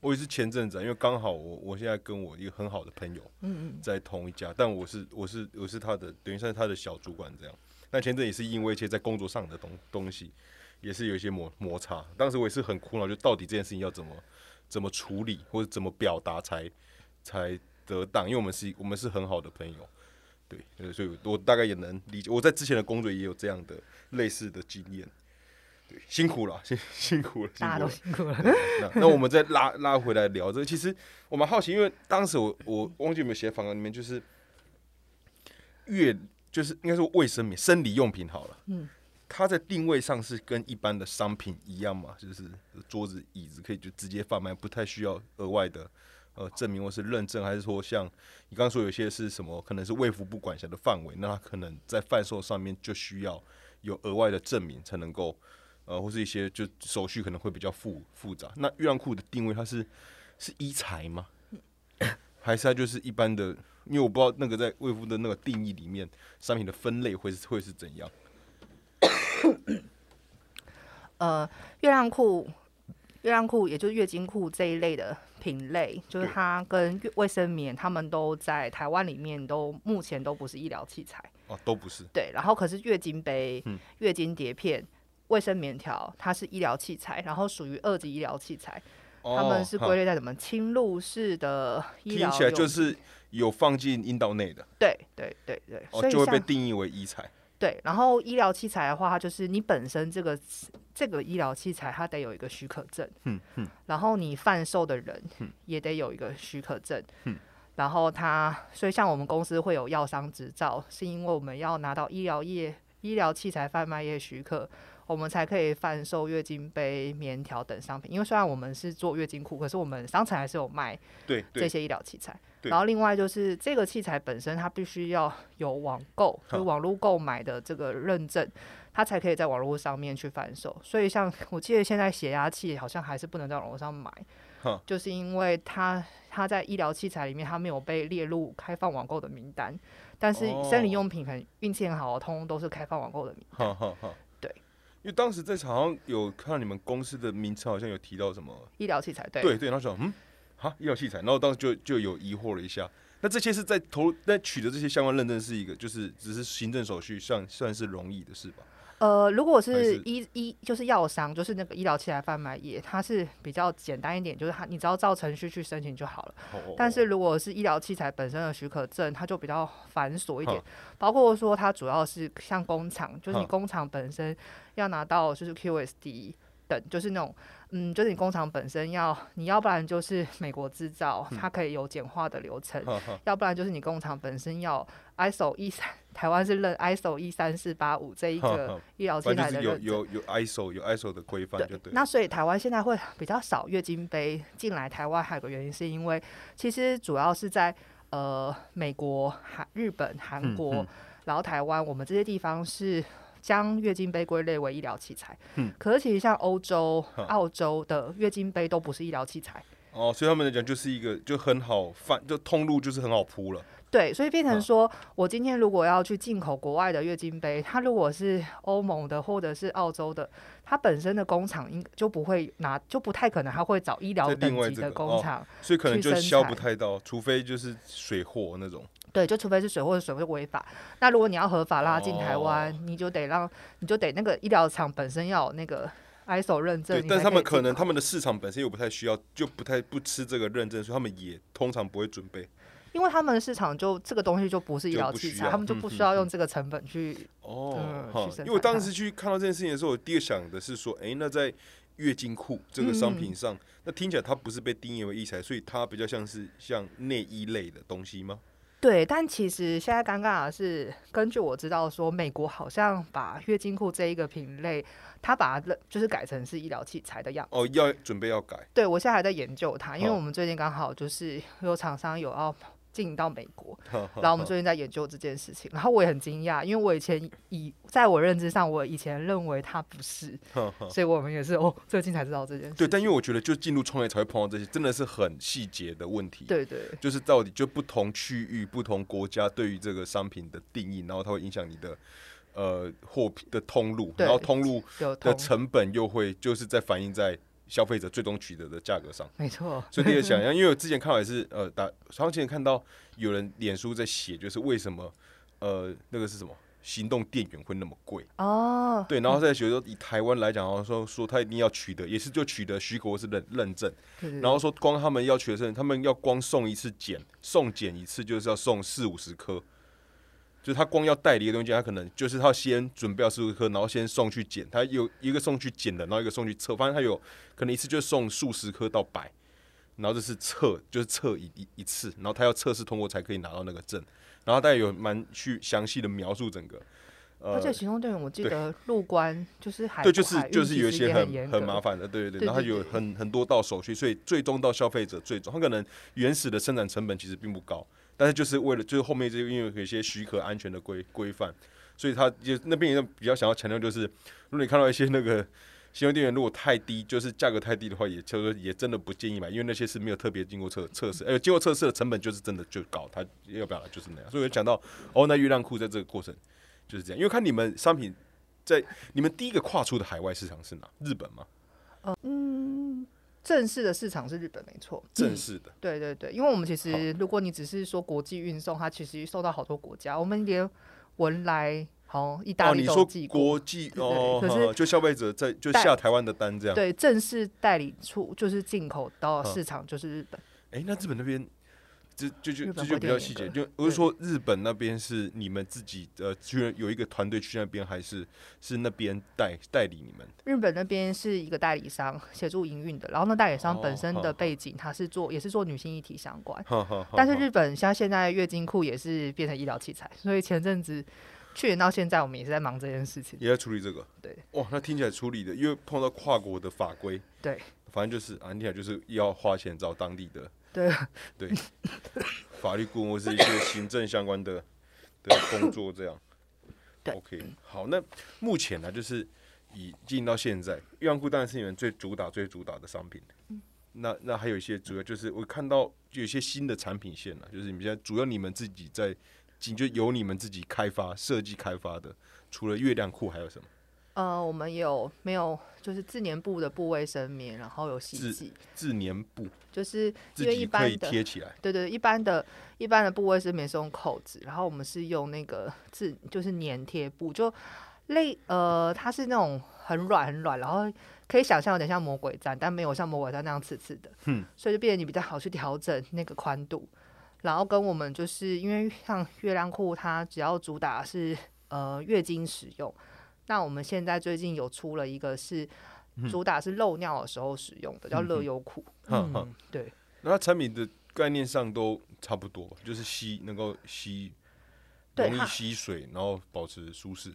[SPEAKER 1] 我也是前阵子啊，因为刚好我我现在跟我一个很好的朋友，
[SPEAKER 2] 嗯嗯，
[SPEAKER 1] 在同一家，但我是我是我是他的，等于算是他的小主管这样。那前阵也是因为一些在工作上的东东西，也是有一些摩摩擦。当时我也是很苦恼，就到底这件事情要怎么怎么处理，或者怎么表达才才得当？因为我们是我们是很好的朋友，对对，所以我大概也能理解。我在之前的工作也有这样的类似的经验，对，辛苦了，辛辛苦了，辛
[SPEAKER 2] 大家都
[SPEAKER 1] 苦了。
[SPEAKER 2] 辛苦了。
[SPEAKER 1] 那那我们再拉拉回来聊这个，其实我蛮好奇，因为当时我我忘记有没有写访谈里面，就是月就是应该说卫生棉、生理用品好了，
[SPEAKER 2] 嗯，
[SPEAKER 1] 它在定位上是跟一般的商品一样嘛，就是桌子、椅子可以就直接贩卖，不太需要额外的呃证明或是认证，还是说像你刚刚说有些是什么，可能是卫福部管辖的范围，那它可能在贩售上面就需要有额外的证明才能够。呃，或是一些就手续可能会比较复复杂。那月亮裤的定位它是是医材吗？还是它就是一般的？因为我不知道那个在卫夫的那个定义里面，商品的分类会是会是怎样？
[SPEAKER 2] 呃，月亮裤，月亮裤也就是月经裤这一类的品类，就是它跟月卫生棉，他们都在台湾里面都目前都不是医疗器材。
[SPEAKER 1] 哦，都不是。
[SPEAKER 2] 对，然后可是月经杯、
[SPEAKER 1] 嗯
[SPEAKER 2] 月经碟片、卫生棉条，它是医疗器材，然后属于二级医疗器材，他们是归类在什么侵入式的医疗用，
[SPEAKER 1] 听起来就是有放进阴道内的，
[SPEAKER 2] 对对对对，
[SPEAKER 1] 就会被定义为医材。
[SPEAKER 2] 对，然后医疗器材的话，它就是你本身这个这个医疗器材，它得有一个许可证，
[SPEAKER 1] 嗯嗯，
[SPEAKER 2] 然后你贩售的人
[SPEAKER 1] 嗯
[SPEAKER 2] 也得有一个许可证，
[SPEAKER 1] 嗯，
[SPEAKER 2] 然后它，所以像我们公司会有药商执照，是因为我们要拿到医疗业医疗器材贩卖业许可，我们才可以贩售月经杯、棉条等商品。因为虽然我们是做月经裤，可是我们商城还是有卖这些医疗器材。然后另外就是这个器材本身，它必须要有网购，就是网络购买的这个认证，它才可以在网络上面去贩售。所以像我记得现在血压器好像还是不能在网络上买，就是因为它它在医疗器材里面它没有被列入开放网购的名单，但是生理
[SPEAKER 1] 哦
[SPEAKER 2] 用品可能运气很好，通通都是开放网购的名单。
[SPEAKER 1] 因为当时在场好像有看到你们公司的名称，好像有提到什么
[SPEAKER 2] 医疗器材对
[SPEAKER 1] 对对，然后想嗯，哈，医疗器材，然后当时就就有疑惑了一下。那这些是在投在取得这些相关认证是一个，就是只是行政手续算算是容易的事吧？
[SPEAKER 2] 呃，如果
[SPEAKER 1] 还
[SPEAKER 2] 是
[SPEAKER 1] 是
[SPEAKER 2] 医医就是药商，就是那个医疗器材贩卖业，它是比较简单一点，就是它你只要照程序去申请就好了。
[SPEAKER 1] 哦
[SPEAKER 2] 但是如果是医疗器材本身的许可证，它就比较繁琐一点，包括说它主要是像工厂，就是你工厂本身要拿到就是 QSD 等，就是那种嗯，就是你工厂本身要，你要不然就是美国制造，
[SPEAKER 1] 嗯
[SPEAKER 2] 它可以有简化的流程，要不然就是你工厂本身要 ISO 一三，台湾是认 ISO 一三四八五这一个医疗器材的
[SPEAKER 1] 有有有 ISO 有 ISO 的规范就对了。
[SPEAKER 2] 那所以台湾现在会比较少月经杯进来台湾，还有个原因是因为其实主要是在呃美国、韩、日本、韩
[SPEAKER 1] 嗯
[SPEAKER 2] 国，
[SPEAKER 1] 嗯
[SPEAKER 2] 然后台湾，我们这些地方是将月经杯归类为医疗器材。
[SPEAKER 1] 嗯
[SPEAKER 2] 可是其实像欧洲、澳洲的月经杯都不是医疗器材。
[SPEAKER 1] 哦，所以他们来讲就是一个就很好贩，就通路就是很好铺了。
[SPEAKER 2] 对，所以变成
[SPEAKER 1] 嗯
[SPEAKER 2] 说，我今天如果要去进口国外的月经杯，它如果是欧盟的或者是澳洲的，它本身的工厂应就不会拿，就不太可能它会找医疗等级的工厂。
[SPEAKER 1] 所以可能就销不太到，除非就是水货那种。
[SPEAKER 2] 对，就除非是水或者水会违法。那如果你要合法拉进台湾，
[SPEAKER 1] 哦
[SPEAKER 2] 你就得让，你就得那个医疗厂本身要有那个 ISO 认证
[SPEAKER 1] 对，，但是他们可能他们的市场本身又不太需要，就不太不吃这个认证，所以他们也通常不会准备。
[SPEAKER 2] 因为他们的市场就这个东西就不是医疗器材，他们就不需要用
[SPEAKER 1] 嗯
[SPEAKER 2] 这个成本去。
[SPEAKER 1] 哦因为我当时去看到这件事情的时候，我第一个想的是说，诶，那在月经裤这个商
[SPEAKER 2] 嗯
[SPEAKER 1] 品上，那听起来它不是被定义为医材，所以它比较像是像内衣类的东西吗？
[SPEAKER 2] 对，但其实现在尴尬的是，根据我知道说，美国好像把月经裤这一个品类，它把它就是改成是医疗器材的样子。
[SPEAKER 1] 哦，要准备要改，
[SPEAKER 2] 对我现在还在研究它，因为
[SPEAKER 1] 哦
[SPEAKER 2] 我们最近刚好就是有厂商有要进到美国，然后我们最近在研究这件事情，然后我也很惊讶，因为我以前以在我认知上，我以前认为它不是，所以我们也是哦，最近才知道这件事。
[SPEAKER 1] 对，但因为我觉得就进入创业才会碰到这些，真的是很细节的问题。
[SPEAKER 2] 对对
[SPEAKER 1] 就是到底就不同区域、不同国家对于这个商品的定义，然后它会影响你的呃货品的通路，然后通路的成本又会就是在反映在消费者最终取得的价格上。
[SPEAKER 2] 没错，
[SPEAKER 1] 所以你也想象，因为我之前看到也是呃，打好像之前看到有人脸书在写，就是为什么呃那个是什么行动电源会那么贵？
[SPEAKER 2] 哦，
[SPEAKER 1] 对，然后在学说以台湾来讲，然后说说他一定要取得，也是就取得许可或是认认证，然后说光他们要取得证，他们要光送一次检，送检一次就是要送四五十颗。就是他光要代理的东西，他可能就是他先准备要十五颗，然后先送去检，他有一个送去检的，然后一个送去测，反正他有可能一次就送数十颗到百，然后这是测，就是测一一一次，然后他要测试通过才可以拿到那个证，然后大家有蛮去详细的描述整个，呃，
[SPEAKER 2] 而且行动队员，我记得入关就是还
[SPEAKER 1] 对，就是就是有一些很很麻烦的，对对对，
[SPEAKER 2] 对
[SPEAKER 1] 然后有很很多道手续，所以最终到消费者最终，他可能原始的生产成本其实并不高，但是就是为了就是后面这因为有一些许可安全的规规范，所以他就那边也比较想要强调就是，如果你看到一些那个 行动电源如果太低，就是价格太低的话，也就是也真的不建议买，因为那些是没有特别经过测测试，呃，经过测试的成本就是真的就高，它要不要就是那样，所以我讲到哦，那月亮裤在这个过程就是这样，因为看你们商品在你们第一个跨出的海外市场是哪？日本吗？
[SPEAKER 2] 嗯正式的市场是日本，没错。
[SPEAKER 1] 正式的，
[SPEAKER 2] 对对对，因为我们其实如果你只是说国际运送，它其实受到好多国家，我们连文莱、好意大
[SPEAKER 1] 哦，
[SPEAKER 2] 利都寄过。
[SPEAKER 1] 国际哦，
[SPEAKER 2] 可是
[SPEAKER 1] 就消费者在就下台湾的单这样。
[SPEAKER 2] 对，正式代理处就是进口到
[SPEAKER 1] 嗯
[SPEAKER 2] 市场就是日本。
[SPEAKER 1] 哎，那日本那边，这就就这就比较细节，就我是说日本那边是你们自己呃，去有一个团队去那边，还是是那边代代理你们？
[SPEAKER 2] 日本那边是一个代理商协助营运的，然后那代理商本身
[SPEAKER 1] 哦
[SPEAKER 2] 的背景，他是做也是做女性议题相关。但是日本像现在月经裤也是变成医疗器材，所以前阵子去年到现在，我们也是在忙这件事情。
[SPEAKER 1] 也在处理这个。
[SPEAKER 2] 对，
[SPEAKER 1] 哇，那听起来处理的，因为碰到跨国的法规，
[SPEAKER 2] 对，
[SPEAKER 1] 反正就是啊，听起来就是要花钱找当地的
[SPEAKER 2] 对
[SPEAKER 1] 对 法律顾问或是一些行政相关的的工作这样。
[SPEAKER 2] 对
[SPEAKER 1] OK，好，那目前呢，就是以经营到现在，月亮裤当然是你们最主打、最主打的商品。那那还有一些主要就是我看到有一些新的产品线了，就是你们现在主要你们自己在进，就由你们自己开发、设计开发的。除了月亮裤还有什么？
[SPEAKER 2] 呃，我们有没有就是自粘布的布卫生棉，然后有洗
[SPEAKER 1] 自
[SPEAKER 2] 剂，
[SPEAKER 1] 自粘布，
[SPEAKER 2] 就是因为一般的
[SPEAKER 1] 贴起来。
[SPEAKER 2] 对对，一般的一般的部位是没是用扣子，然后我们是用那个自就是粘贴布，就类呃，它是那种很软很软，然后可以想象有点像魔鬼毡，但没有像魔鬼毡那样刺刺的，
[SPEAKER 1] 嗯，
[SPEAKER 2] 所以就变得你比较好去调整那个宽度。然后跟我们就是因为像月亮裤，它只要主打是呃月经使用，那我们现在最近有出了一个是主打是漏尿的时候使用的，叫乐优裤。
[SPEAKER 1] 哼哼。
[SPEAKER 2] 嗯，对。
[SPEAKER 1] 那它产品的概念上都差不多，就是吸能够吸，容易吸水，然后保持舒适。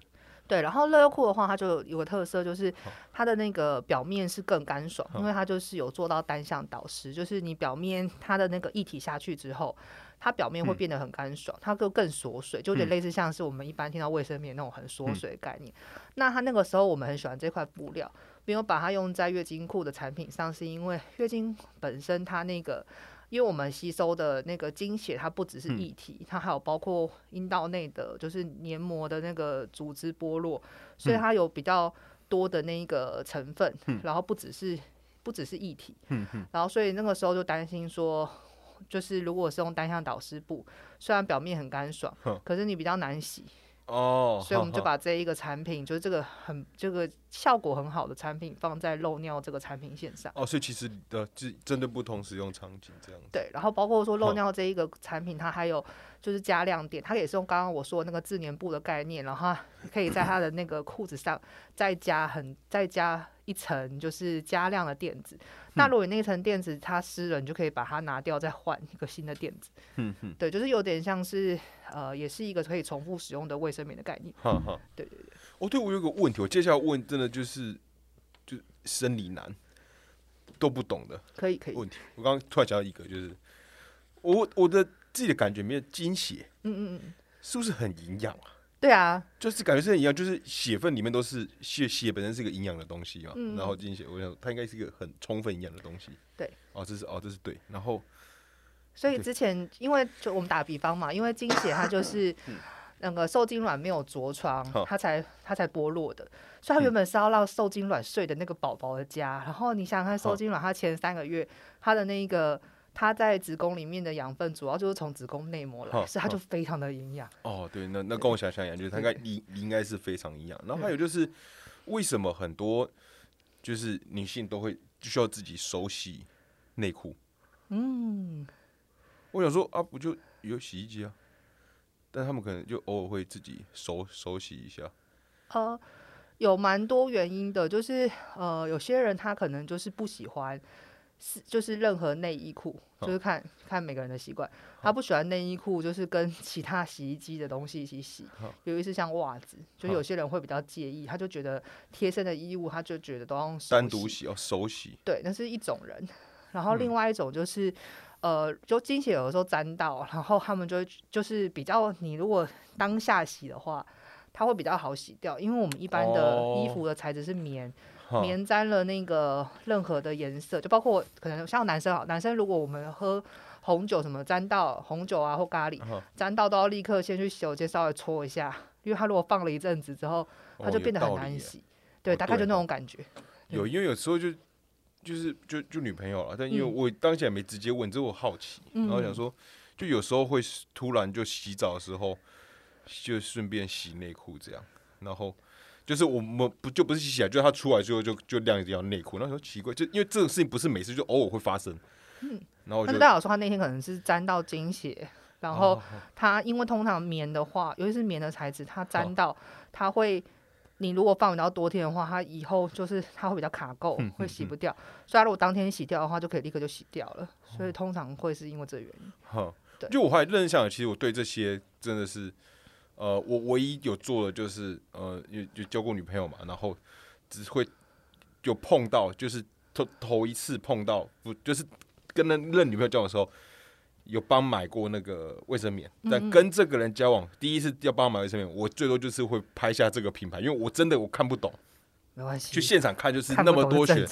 [SPEAKER 2] 对，然后乐优裤的话，它就有个特色，就是它的那个表面是更干爽，因为它就是有做到单向导湿，就是你表面它的那个液体下去之后，它表面会变得很干爽，它就更锁水，就有点类似像是我们一般听到卫生棉那种很锁水的概念。那它那个时候我们很喜欢这块布料，没有把它用在月经裤的产品上，是因为月经本身它那个。因为我们吸收的那个经血，它不只是液体，它还有包括阴道内的，就是黏膜的那个组织剥落，所以它有比较多的那一个成分，然后不只是不只是液体，然后所以那个时候就担心说，就是如果是用单向导湿布，虽然表面很干爽，可是你比较难洗，
[SPEAKER 1] 哦，
[SPEAKER 2] 所以我们就把这一个产品，就是这个很这个效果很好的产品，放在漏尿这个产品线上。
[SPEAKER 1] 哦，所以其实的针针对不同使用场景这样子。
[SPEAKER 2] 对，然后包括说漏尿这一个产品，它还有就是加亮点，它也是用刚刚我说的那个自粘布的概念，然后它可以在它的那个裤子上再加很再加一层就是加量的垫子。那如果你那层垫子它湿了，你就可以把它拿掉，再换一个新的垫子。
[SPEAKER 1] 嗯嗯，
[SPEAKER 2] 对，就是有点像是呃，也是一个可以重复使用的卫生棉的概念。
[SPEAKER 1] 哈哈。
[SPEAKER 2] 对对对。
[SPEAKER 1] 哦，对，我有个问题，我接下来问真的就是就生理男都不懂的
[SPEAKER 2] 可以可以，
[SPEAKER 1] 问题。我刚刚突然想到一个，就是我我的自己的感觉，没有经血
[SPEAKER 2] 嗯嗯嗯，
[SPEAKER 1] 是不是很营养啊？
[SPEAKER 2] 对啊，
[SPEAKER 1] 就是感觉是很营养，就是血分里面都是血，血本身是一个营养的东西嘛。
[SPEAKER 2] 嗯
[SPEAKER 1] 然后经血，我想它应该是一个很充分营养的东西。
[SPEAKER 2] 对。
[SPEAKER 1] 哦，这是哦，这是对。然后
[SPEAKER 2] 所以之前因为就我们打比方嘛，因为经血它就是那个受精卵没有着床，它才它才剥落的。所以它原本是要让受精卵睡的那个宝宝的家。然后你想想看，受精卵它前三个月它的那个它在子宫里面的养分主要就是从子宫内膜
[SPEAKER 1] 好
[SPEAKER 2] 来，所以它就非常的营养。
[SPEAKER 1] 哦，对，那那跟我想象一样，就是它应该应应该是非常营养。然后还有就是，为什么很多就是女性都会需要自己手洗内裤？
[SPEAKER 2] 嗯，
[SPEAKER 1] 我想说啊，不就有洗衣机啊？但他们可能就偶尔会自己手手洗一下。
[SPEAKER 2] 呃，有蛮多原因的，就是呃，有些人他可能就是不喜欢，是就是任何内衣裤，就是看看每个人的习惯，他不喜欢内衣裤，就是跟 其他洗衣机的东西一起洗
[SPEAKER 1] 好，
[SPEAKER 2] 尤其是像袜子，就有些人会比较介意，他就觉得贴身的衣物，他就觉得都要用
[SPEAKER 1] 单独洗要，手洗。
[SPEAKER 2] 对，那是一种人。然后
[SPEAKER 1] 嗯
[SPEAKER 2] 另外一种就是，呃，就经血有的时候沾到，然后他们就会就是比较，你如果当下洗的话，它会比较好洗掉，因为我们一般的衣
[SPEAKER 1] 哦
[SPEAKER 2] 服的材质是棉，
[SPEAKER 1] 哈
[SPEAKER 2] 棉沾了那个任何的颜色，就包括可能像男生啊，男生如果我们喝红酒什么沾到红酒啊或咖喱
[SPEAKER 1] 哈
[SPEAKER 2] 沾到，都要立刻先去洗手间稍微搓一下，因为它如果放了一阵子之后，它就变得很难洗。对，
[SPEAKER 1] 哦
[SPEAKER 2] 大概就那种感觉。
[SPEAKER 1] 有，因为有时候就就是就就女朋友了，但因为
[SPEAKER 2] 嗯。
[SPEAKER 1] 我当下也没直接问，只是我好奇，然后想说，就有时候会突然就洗澡的时候，就顺便洗内裤这样，然后就是我们不就不是洗起来，就是他出来之后就就晾一条内裤，那时候奇怪，就因为这种事情不是每次就偶尔会发生，嗯。然后我就
[SPEAKER 2] 但是代表说他那天可能是沾到精血，然后
[SPEAKER 1] 哦。
[SPEAKER 2] 它因为通常棉的话，尤其是棉的材质，它
[SPEAKER 1] 哦。
[SPEAKER 2] 沾到它会，你如果放比较多天的话，它以后就是它会比较卡垢，
[SPEAKER 1] 嗯
[SPEAKER 2] 会洗不掉。所以它如果当天洗掉的话，就可以立刻就洗掉了。
[SPEAKER 1] 哦
[SPEAKER 2] 所以通常会是因为这个原因。
[SPEAKER 1] 哈
[SPEAKER 2] 对，
[SPEAKER 1] 就我后来认真想，其实我对这些真的是，呃，我唯一有做的就是，呃，有有交过女朋友嘛，然后只会有碰到，就是头头一次碰到，不就是跟那任女朋友交往的时候，有帮买过那个卫生棉，
[SPEAKER 2] 嗯
[SPEAKER 1] 但跟这个人交往，第一次要帮他买卫生棉，我最多就是会拍下这个品牌，因为我真的我看不懂，
[SPEAKER 2] 没关系，
[SPEAKER 1] 去现场看就是那么多选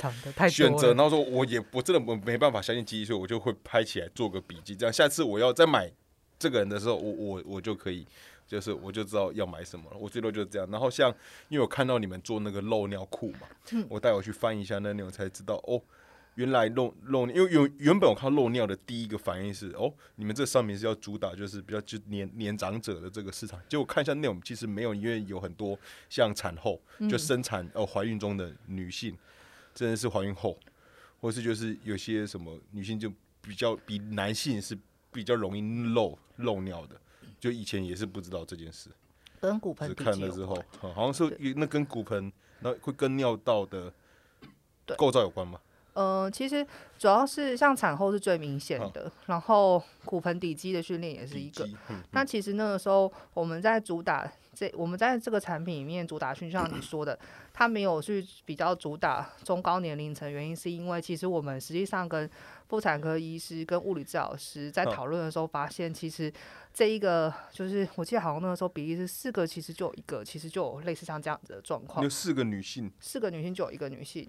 [SPEAKER 1] 选择，然后说我也我真的我没办法相信记忆，所以我就会拍起来做个笔记，这样下次我要再买这个人的时候，我我我就可以，就是我就知道要买什么了。我最多就是这样。然后像因为我看到你们做那个漏尿裤嘛，
[SPEAKER 2] 嗯
[SPEAKER 1] 我带我去翻一下那内容才知道哦。原来漏漏尿，因为原原本我看到漏尿的第一个反应是哦，你们这上面是要主打就是比较就年年长者的这个市场，结果看一下内容其实没有，因为有很多像产后就生产呃怀孕中的女性，真的是怀孕后，或是就是有些什么女性就比较比男性是比较容易漏漏尿的，就以前也是不知道这件事，
[SPEAKER 2] 跟骨
[SPEAKER 1] 只
[SPEAKER 2] 盆
[SPEAKER 1] 看了之后好像是那跟骨盆，那会跟尿道的
[SPEAKER 2] 对。
[SPEAKER 1] 构造有关吗？
[SPEAKER 2] 呃，其实主要是像产后是最明显
[SPEAKER 1] 好
[SPEAKER 2] 的，然后骨盆底肌的训练也是一个
[SPEAKER 1] 底。肌，嗯
[SPEAKER 2] 那其实那个时候我们在主打这，我们在这个产品里面主打训，就像你说的，它没有去比较主打中高年龄层，原因是因为其实我们实际上跟妇产科医师跟物理治疗师在
[SPEAKER 1] 嗯
[SPEAKER 2] 讨论的时候，发现其实这一个就是我记得好像那个时候比例是四个，其实就有一个，其实就有类似像这样子的状况
[SPEAKER 1] 有，四个女性，
[SPEAKER 2] 四个女性就有一个女性。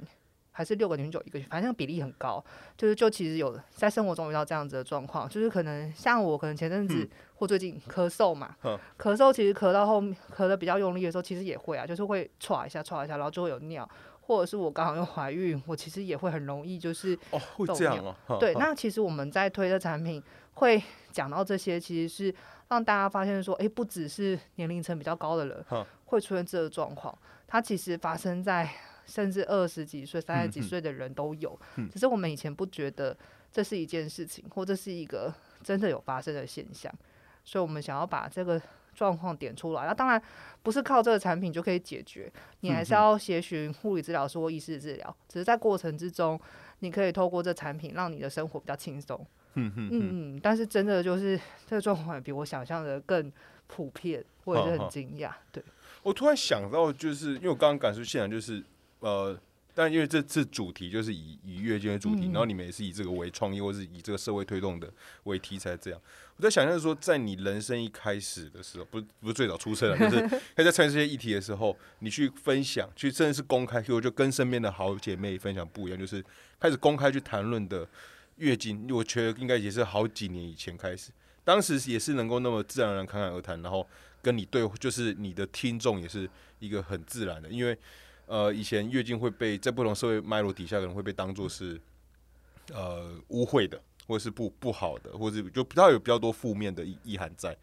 [SPEAKER 2] 还是六个女九一个，反正比例很高，就是就其实有在生活中遇到这样子的状况，就是可能像我可能前阵子
[SPEAKER 1] 嗯
[SPEAKER 2] 或最近咳嗽嘛，咳嗽其实咳到后面咳的比较用力的时候，其实也会啊，就是会歘一下歘一下，然后就会有尿，或者是我刚好又怀孕，我其实也会很容易就是
[SPEAKER 1] 哦，会
[SPEAKER 2] 豆
[SPEAKER 1] 这样
[SPEAKER 2] 对。那其实我们在推的产品会讲到这些，其实是让大家发现说，诶，不只是年龄层比较高的人会出现这个状况，它其实发生在甚至二十几岁、三十几岁的人都有，
[SPEAKER 1] 嗯。
[SPEAKER 2] 只是我们以前不觉得这是一件事情，或这是一个真的有发生的现象，所以我们想要把这个状况点出来。那当然不是靠这个产品就可以解决，你还是要协寻护理治疗师或医师治疗，只是在过程之中，你可以透过这产品让你的生活比较轻松。
[SPEAKER 1] 嗯嗯
[SPEAKER 2] 但是真的就是这个状况比我想象的更普遍，我也是很惊讶。对，
[SPEAKER 1] 我突然想到，就是因为我刚刚感受现场，就是呃，但因为这次主题就是以以月经为主题，
[SPEAKER 2] 嗯
[SPEAKER 1] 然后你们也是以这个为创意，或是以这个社会推动的为题材，这样我在想象说，在你人生一开始的时候，不是不是最早出生了，就是 在参与这些议题的时候，你去分享，去甚至是公开，就就跟身边的好姐妹分享不一样，就是开始公开去谈论的月经，我觉得应该也是好几年以前开始。当时也是能够那么自然而然侃侃而谈，然后跟你对，就是你的听众也是一个很自然的，因为呃，以前月经会被在不同社会脉络底下可能会被当做是呃污秽的，或者是不不好的，或者是就比较有比较多负面的意意涵在。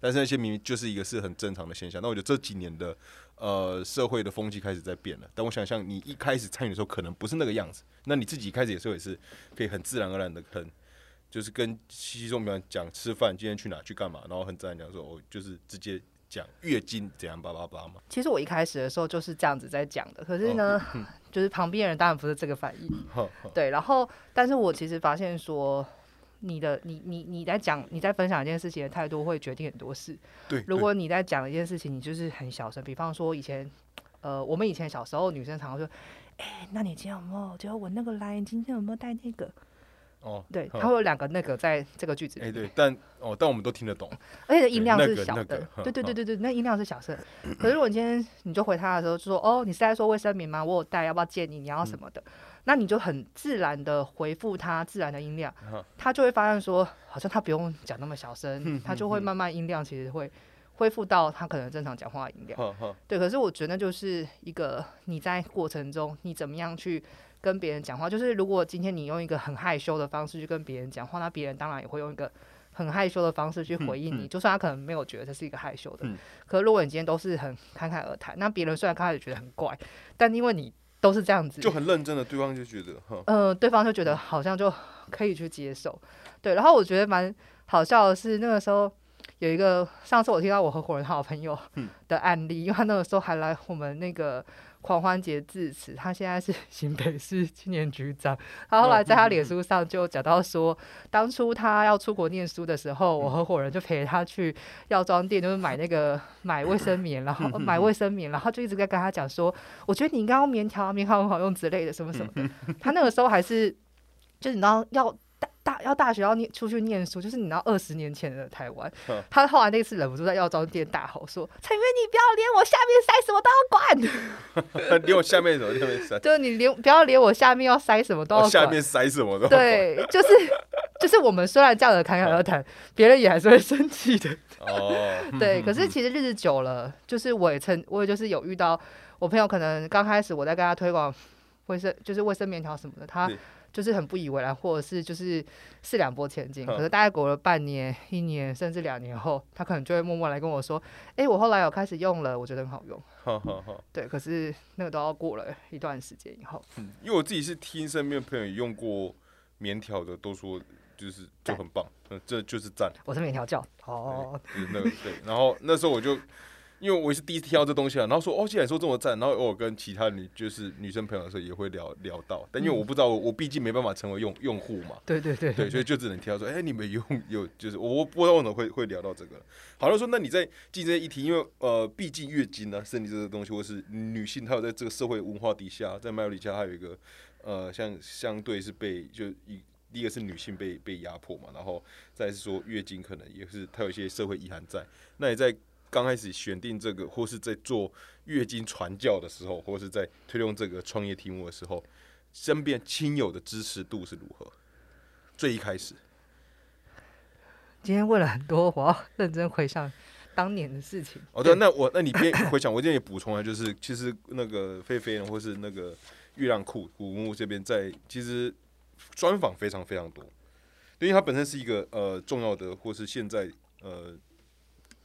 [SPEAKER 1] 但是那些明明就是一个是很正常的现象。那我觉得这几年的呃社会的风气开始在变了。但我想象你一开始参与的时候可能不是那个样子，那你自己开始的时候也是可以很自然而然的很就是跟西西中比方讲吃饭，今天去哪去干嘛，然后很自然讲说哦，就是直接讲月经怎样叭叭叭嘛。
[SPEAKER 2] 其实我一开始的时候就是这样子在讲的，可是呢，就是旁边人当然不是这个反应。对，然后但是我其实发现说。你的你你你在讲你在分享一件事情的态度会决定很多事。
[SPEAKER 1] 对，
[SPEAKER 2] 如果你在讲一件事情，你就是很小声。比方说以前，呃，我们以前小时候女生常常说：“哎，那你今天有没有？就我那个来，你今天有没有带那个？”哦，对，它会有两个那个在这个句子里。
[SPEAKER 1] 哎，对，但哦，但我们都听得懂，
[SPEAKER 2] 而且音量是小的。对对对对对，那音量是小声。可是如果今天你就回他的时候就说：“哦，你是在说卫生棉吗？我有带，要不要借你？你要什么的？”那你就很自然的回复他自然的音量，他就会发现说，好像他不用讲那么小声，他就会慢慢音量其实会恢复到他可能正常讲话的音量。对，可是我觉得就是一个你在过程中你怎么样去跟别人讲话，就是如果今天你用一个很害羞的方式去跟别人讲话，那别人当然也会用一个很害羞的方式去回应你，就算他可能没有觉得这是一个害羞的，可是如果你今天都是很侃侃而谈，那别人虽然刚开始觉得很怪，但因为你。都是这样子，
[SPEAKER 1] 就很认真的，对方就觉得，
[SPEAKER 2] 嗯，对方就觉得好像就可以去接受，对。然后我觉得蛮好笑的是，那个时候有一个上次我听到我合伙人好朋友的案例，因为他那个时候还来我们那个。狂欢节致辞，他现在是 新北市青年局长。他后来在他脸书上就讲到说，当初他要出国念书的时候，我合伙人就陪他去药妆店，就是买那个买卫生棉，然后买卫生棉，然后就一直在跟他讲说，我觉得你应该用棉条，棉条很好用之类的，什么什么的。他那个时候还是，就是你知道要。大要大学要念出去念书，就是你知道二十年前的台湾。他后来那次忍不住在药妆店大吼说：“陈云，你不要连我下面塞什么都
[SPEAKER 1] 要管，连我下面什么都要塞。
[SPEAKER 2] 就是你连不要连我下面要塞什么都要管，
[SPEAKER 1] 下面塞什么都
[SPEAKER 2] 对，就是就是我们虽然这样的侃侃而谈，别人也还是会生气的。哦，对。可是其实日子久了，就是我也曾我也就是有遇到我朋友，可能刚开始我在跟他推广卫生，就是卫生棉条什么的，他。就是很不以为然，或者是就是四两拨千斤。可是大概过了半年、一年，甚至两年后，他可能就会默默来跟我说：“哎，我后来有开始用了，我觉得很好用。”对，可是那个都要过了一段时间以后。
[SPEAKER 1] 嗯，因为我自己是听身边朋友用过棉条的，都说就是就很棒，嗯，这就是赞。
[SPEAKER 2] 我是棉条教哦，
[SPEAKER 1] 那个对，然后那时候我就。因为我也是第一次听到这东西啊，然后说哦，既然说这么赞，然后我跟其他女就是女生朋友的时候也会聊聊到，但因为我不知道，我毕竟没办法成为用用户嘛，
[SPEAKER 2] 对对对
[SPEAKER 1] 对，所以就只能听到说，哎，你们用有就是我不知道为什么会会聊到这个。好了，说那你在进这些议题，因为呃，毕竟月经呢，生理这个东西，或是女性，她有在这个社会文化底下，在脉络底下，还有一个呃，像相对是被就一第一个是女性被被压迫嘛，然后再是说月经可能也是它有一些社会遗憾在，那你在。刚开始选定这个，或是在做月经传教的时候，或是在推动这个创业题目的时候，身边亲友的支持度是如何？最一开始，
[SPEAKER 2] 今天问了很多，我要认真回想当年的事情。
[SPEAKER 1] 哦，对，那我那你边回想，我这边也补充啊，就是其实那个菲菲呢，或是那个月亮库古墓这边，在其实专访非常非常多，因为它本身是一个呃重要的，或是现在呃。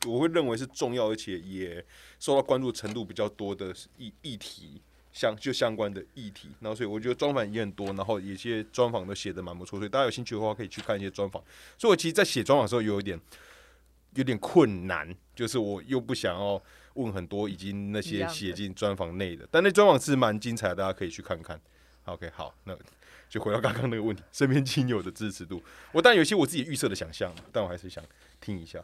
[SPEAKER 1] 我会认为是重要，而且也受到关注程度比较多的议议题，相就相关的议题。然后，所以我觉得专访也很多，然后有些专访都写的蛮不错。所以大家有兴趣的话，可以去看一些专访。所以我其实，在写专访的时候，有一点有点困难，就是我又不想要问很多已经那些写进专访内的，但那专访是蛮精彩的，大家可以去看看。OK，好，那就回到刚刚那个问题，身边亲友的支持度，我当然有些我自己预设的想象，但我还是想听一下。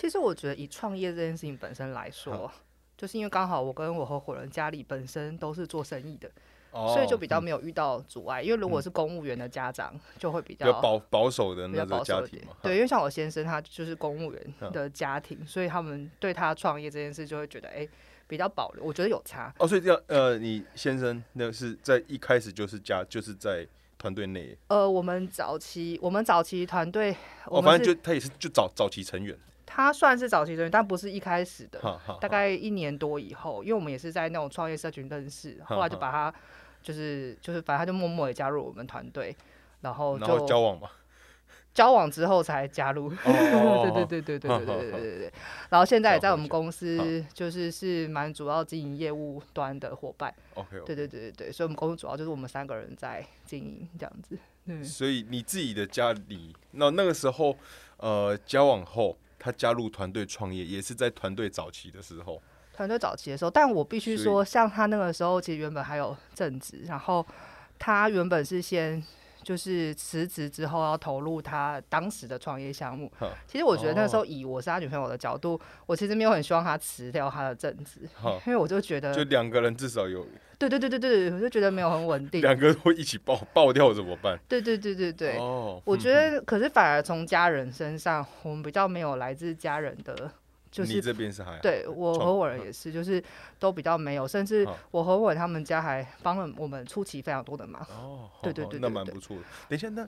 [SPEAKER 2] 其实我觉得以创业这件事情本身来说，就是因为刚好我跟我合伙人家里本身都是做生意的，所以就比较没有遇到阻碍。因为如果是公务员的家长，就会比较
[SPEAKER 1] 保保守的那个家庭嘛。
[SPEAKER 2] 对，因为像我先生他就是公务员的家庭，所以他们对他创业这件事就会觉得哎比较保留。我觉得有差
[SPEAKER 1] 哦，所以这样呃，你先生那是在一开始就是家就是在团队内？
[SPEAKER 2] 呃，我们早期我们早期团队，我
[SPEAKER 1] 哦，反
[SPEAKER 2] 们
[SPEAKER 1] 正就他也是就早早期成员，
[SPEAKER 2] 他算是早期成员，但不是一开始的，大概一年多以后，因为我们也是在那种创业社群认识，后来就把他就是就是反正他就默默的加入我们团队，然后就
[SPEAKER 1] 交往嘛，
[SPEAKER 2] 交往之后才加入。
[SPEAKER 1] 哦
[SPEAKER 2] 对对对对对对对对对对对。然后现在也在我们公司就是是蛮主要经营业务端的伙伴。
[SPEAKER 1] OK，
[SPEAKER 2] 对对对对对，所以我们公司主要就是我们三个人在经营这样子。嗯，
[SPEAKER 1] 所以你自己的家里，那那个时候，呃，交往后，他加入团队创业，也是在团队早期的时候。
[SPEAKER 2] 团队早期的时候，但我必须说，像他那个时候，其实原本还有正职，然后他原本是先就是辞职之后要投入他当时的创业项目。其实我觉得那时候
[SPEAKER 1] 哦
[SPEAKER 2] 以我是他女朋友的角度，我其实没有很希望他辞掉他的正职，因为我就觉得，
[SPEAKER 1] 就两个人至少有
[SPEAKER 2] 对对对对对，我就觉得没有很稳定。
[SPEAKER 1] 两个会一起爆爆掉怎么办？
[SPEAKER 2] 对对对对对，
[SPEAKER 1] 哦，
[SPEAKER 2] 我
[SPEAKER 1] 嗯
[SPEAKER 2] 觉得可是反而从家人身上，我们比较没有来自家人的，就是
[SPEAKER 1] 你这边是还
[SPEAKER 2] 对我
[SPEAKER 1] 创
[SPEAKER 2] 合伙人也是，就是都比较没有，甚至我合伙人他们家还帮了我们出奇非常多的忙。
[SPEAKER 1] 哦，
[SPEAKER 2] 对对对对对
[SPEAKER 1] 蛮不错的。等一下，那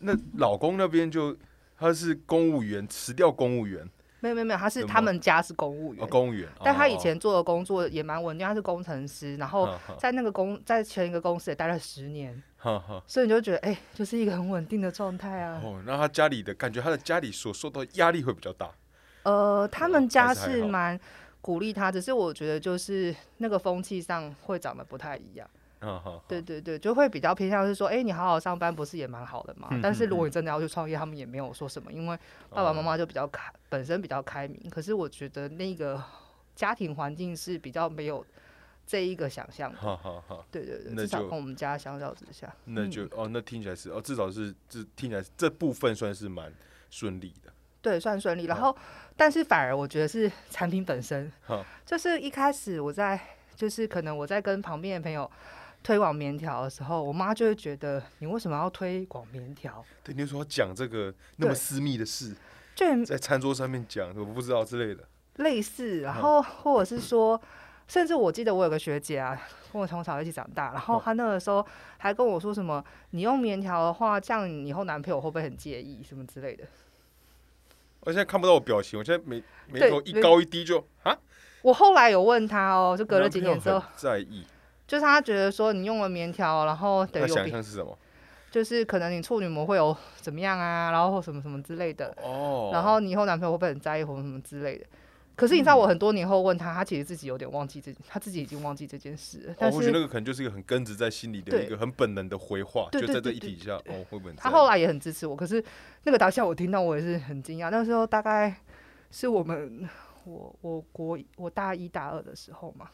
[SPEAKER 1] 那老公那边就他是公务员，辞掉公务员，
[SPEAKER 2] 没有没有没有，他是他们家是公务员
[SPEAKER 1] 哦，，公务员，
[SPEAKER 2] 但他以
[SPEAKER 1] 哦
[SPEAKER 2] 前做的工作也蛮稳定，他是工程师，然后 在那个公在前一个公司也待了十年，所以你就觉得哎、就是一个很稳定的状态啊。
[SPEAKER 1] 哦，那他家里的感觉，他的家里所受到的压力会比较大。
[SPEAKER 2] 呃，他
[SPEAKER 1] 哦
[SPEAKER 2] 们家
[SPEAKER 1] 是
[SPEAKER 2] 蛮鼓励他，只是我觉得就是那个风气上会长得不太一样。对对对，就会比较偏向是说，哎、你好好上班不是也蛮好的嘛？
[SPEAKER 1] 嗯
[SPEAKER 2] 但是
[SPEAKER 1] 嗯
[SPEAKER 2] 如果你真的要去创业，他们也没有说什么，因为爸爸妈妈就比较开，本身比较开明。可是我觉得那个家庭环境是比较没有这一个想象的。
[SPEAKER 1] 好好好，
[SPEAKER 2] 对对对，
[SPEAKER 1] 那
[SPEAKER 2] 至少跟我们家相较之下，嗯
[SPEAKER 1] 那就哦，那听起来是哦，至少是这听起来这部分算是蛮顺利的。
[SPEAKER 2] 对算顺利。然
[SPEAKER 1] 嗯
[SPEAKER 2] 后，但是反而我觉得是 产品本身，就是一开始我在，就是可能我在跟旁边的朋友。推广棉条的时候，我妈就会觉得你为什么要推广棉条？
[SPEAKER 1] 对，你说讲这个那么私密的事，
[SPEAKER 2] 就
[SPEAKER 1] 在餐桌上面讲，我不知道之类的。
[SPEAKER 2] 类似，然
[SPEAKER 1] 嗯
[SPEAKER 2] 后或者是说，甚至我记得我有个学姐啊，跟我从小一起长大，然后
[SPEAKER 1] 嗯
[SPEAKER 2] 她那个时候还跟我说什么，你用棉条的话，这样你以后男朋友会不会很介意什么之类的。
[SPEAKER 1] 我现在看不到我表情，我现在眉眉
[SPEAKER 2] 对
[SPEAKER 1] 头一高一低就啊，
[SPEAKER 2] 我后来有问她哦，就隔了几年之后
[SPEAKER 1] 在意，
[SPEAKER 2] 就是他觉得说你用了棉条，然后等
[SPEAKER 1] 他
[SPEAKER 2] 于
[SPEAKER 1] 想象是什么？
[SPEAKER 2] 就是可能你处女膜会有怎么样啊，然后什么什么之类的，
[SPEAKER 1] 哦，
[SPEAKER 2] 然后你以后男朋友会不会很在意或什么之类的。可是你知道，我很多年后问他，他其实自己有点忘记这，他自己已经忘记这件事了。
[SPEAKER 1] 哦，
[SPEAKER 2] 但是
[SPEAKER 1] 或许那个可能就是一个很根植在心里的
[SPEAKER 2] 对
[SPEAKER 1] 一个很本能的回话，
[SPEAKER 2] 对
[SPEAKER 1] 就在这
[SPEAKER 2] 对对对
[SPEAKER 1] 一体下，哦，会不会很在意？
[SPEAKER 2] 他后来也很支持我，可是那个当下我听到我也是很惊讶。那时候大概是我们我我国我大一大二的时候嘛，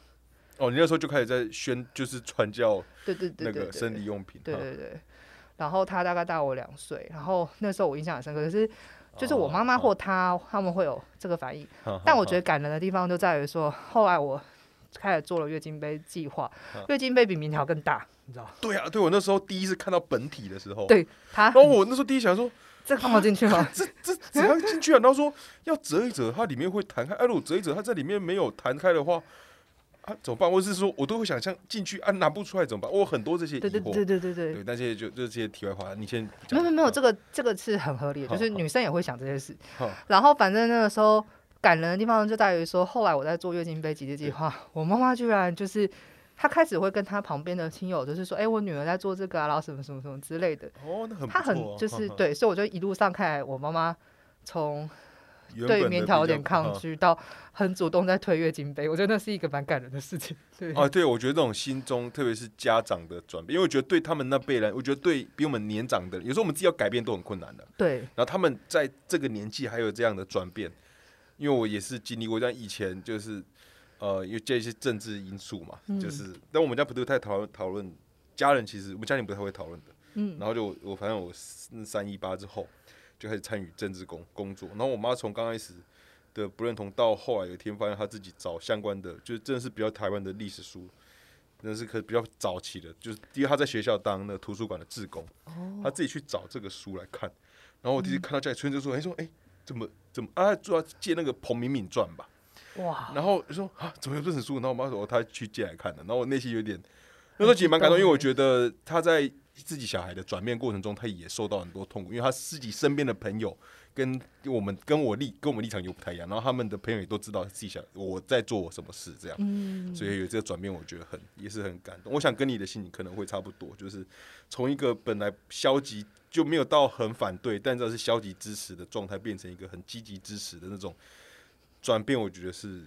[SPEAKER 1] 哦，你那时候就开始在宣，就是传教
[SPEAKER 2] 对对对
[SPEAKER 1] 那个生理用品，
[SPEAKER 2] 对对对。然后他大概大我两岁，然后那时候我印象很深刻，可是就是我妈妈或他他们会有这个反应，
[SPEAKER 1] 哈
[SPEAKER 2] 但我觉得感人的地方就在于说，后来我开始做了月经杯计划
[SPEAKER 1] 嗯，
[SPEAKER 2] 月经杯比棉条更大，你知道？
[SPEAKER 1] 对啊，对我那时候第一次看到本体的时候，
[SPEAKER 2] 对他
[SPEAKER 1] 然后我那时候第一想说，
[SPEAKER 2] 这放不进去吗？
[SPEAKER 1] 这这怎样进去啊？然后说要折一折，它里面会弹开。哎、如果折一折，它在里面没有弹开的话，啊，怎么办？或是说我都会想象进去啊，拿不出来怎么办？我有很多这些疑
[SPEAKER 2] 对对。对对对对。
[SPEAKER 1] 对，但这些就就这些题外话，你先
[SPEAKER 2] 没。有没有没有，这
[SPEAKER 1] 个
[SPEAKER 2] 个这个是很合理的，就是女生也会想这些事。然后反正那个时候感人的地方就在于说，后来我在做月经杯集结计划，我妈妈居然就是她开始会跟她旁边的亲友就是说，哎、我女儿在做这个啊，然后什么什么什么之类的。
[SPEAKER 1] 哦，那很不
[SPEAKER 2] 她很就是对，所以我就一路上看来，我妈妈从对棉条有点抗拒到很主动在推月经杯，我觉得那是一个蛮感人的事情。对，
[SPEAKER 1] 啊，对，我觉得这种心中，特别是家长的转变，因为我觉得对他们那辈人，我觉得对比我们年长的人，有时候我们自己要改变都很困难的。
[SPEAKER 2] 对，
[SPEAKER 1] 然后他们在这个年纪还有这样的转变，因为我也是经历过，像以前就是呃，因为这些政治因素嘛，
[SPEAKER 2] 嗯
[SPEAKER 1] 就是但我们家不太讨论讨论，家人其实我们家庭不太会讨论的。
[SPEAKER 2] 嗯
[SPEAKER 1] 然后就我反正我三一八之后就开始参与政治工工作，然后我妈从刚开始的不认同，到后来有一天发现她自己找相关的，就是真的是比较台湾的历史书，真的是可比较早期的，就是第一她在学校当那个图书馆的志工，她自己去找这个书来看，然后我第一次看到家里出现就说，哎、说哎、怎么怎么啊，主要借那个彭敏敏传吧，
[SPEAKER 2] 哇，
[SPEAKER 1] 然后就说啊，怎么有这本书？然后我妈说哦她去借来看的，然后我内心有点，那时候其实蛮感动，因为我觉得她在自己小孩的转变过程中，他也受到很多痛苦，因为他自己身边的朋友跟我们跟我立跟我们立场又不太一样，然后他们的朋友也都知道自己想我在做什么事，这样，
[SPEAKER 2] 嗯，
[SPEAKER 1] 所以有这个转变，我觉得很也是很感动。我想跟你的心情可能会差不多，就是从一个本来消极就没有到很反对，但这是消极支持的状态，变成一个很积极支持的那种转变，我觉得是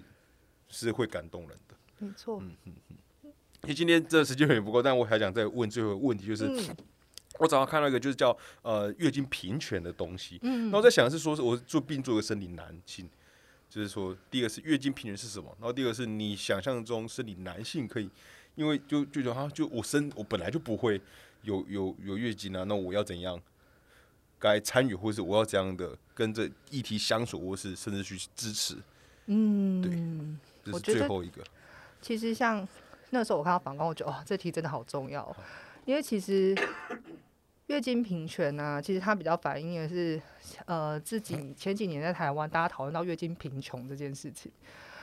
[SPEAKER 1] 是会感动人的。
[SPEAKER 2] 没错，
[SPEAKER 1] 因为今天这时间有点不够，但我还想再问最后一个问题，就是、
[SPEAKER 2] 嗯。
[SPEAKER 1] 我早上看到一个就是叫呃月经平权的东西，
[SPEAKER 2] 嗯。
[SPEAKER 1] 那我在想的是说，是我做并做个生理男性，就是说第一个是月经平权是什么，然后第二个是你想象中生理男性可以，因为就就觉得啊，就我生我本来就不会有有有月经啊，那我要怎样该参与，或是我要怎样的跟这议题相处，或是甚至去支持，
[SPEAKER 2] 嗯，
[SPEAKER 1] 对这是最后一个。
[SPEAKER 2] 其实像那时候我看到反光，我觉得哦，这题真的好重要哦，因为其实 月经平权呢、其实它比较反映的是，呃，自己前几年在台湾大家讨论到月经贫穷这件事情。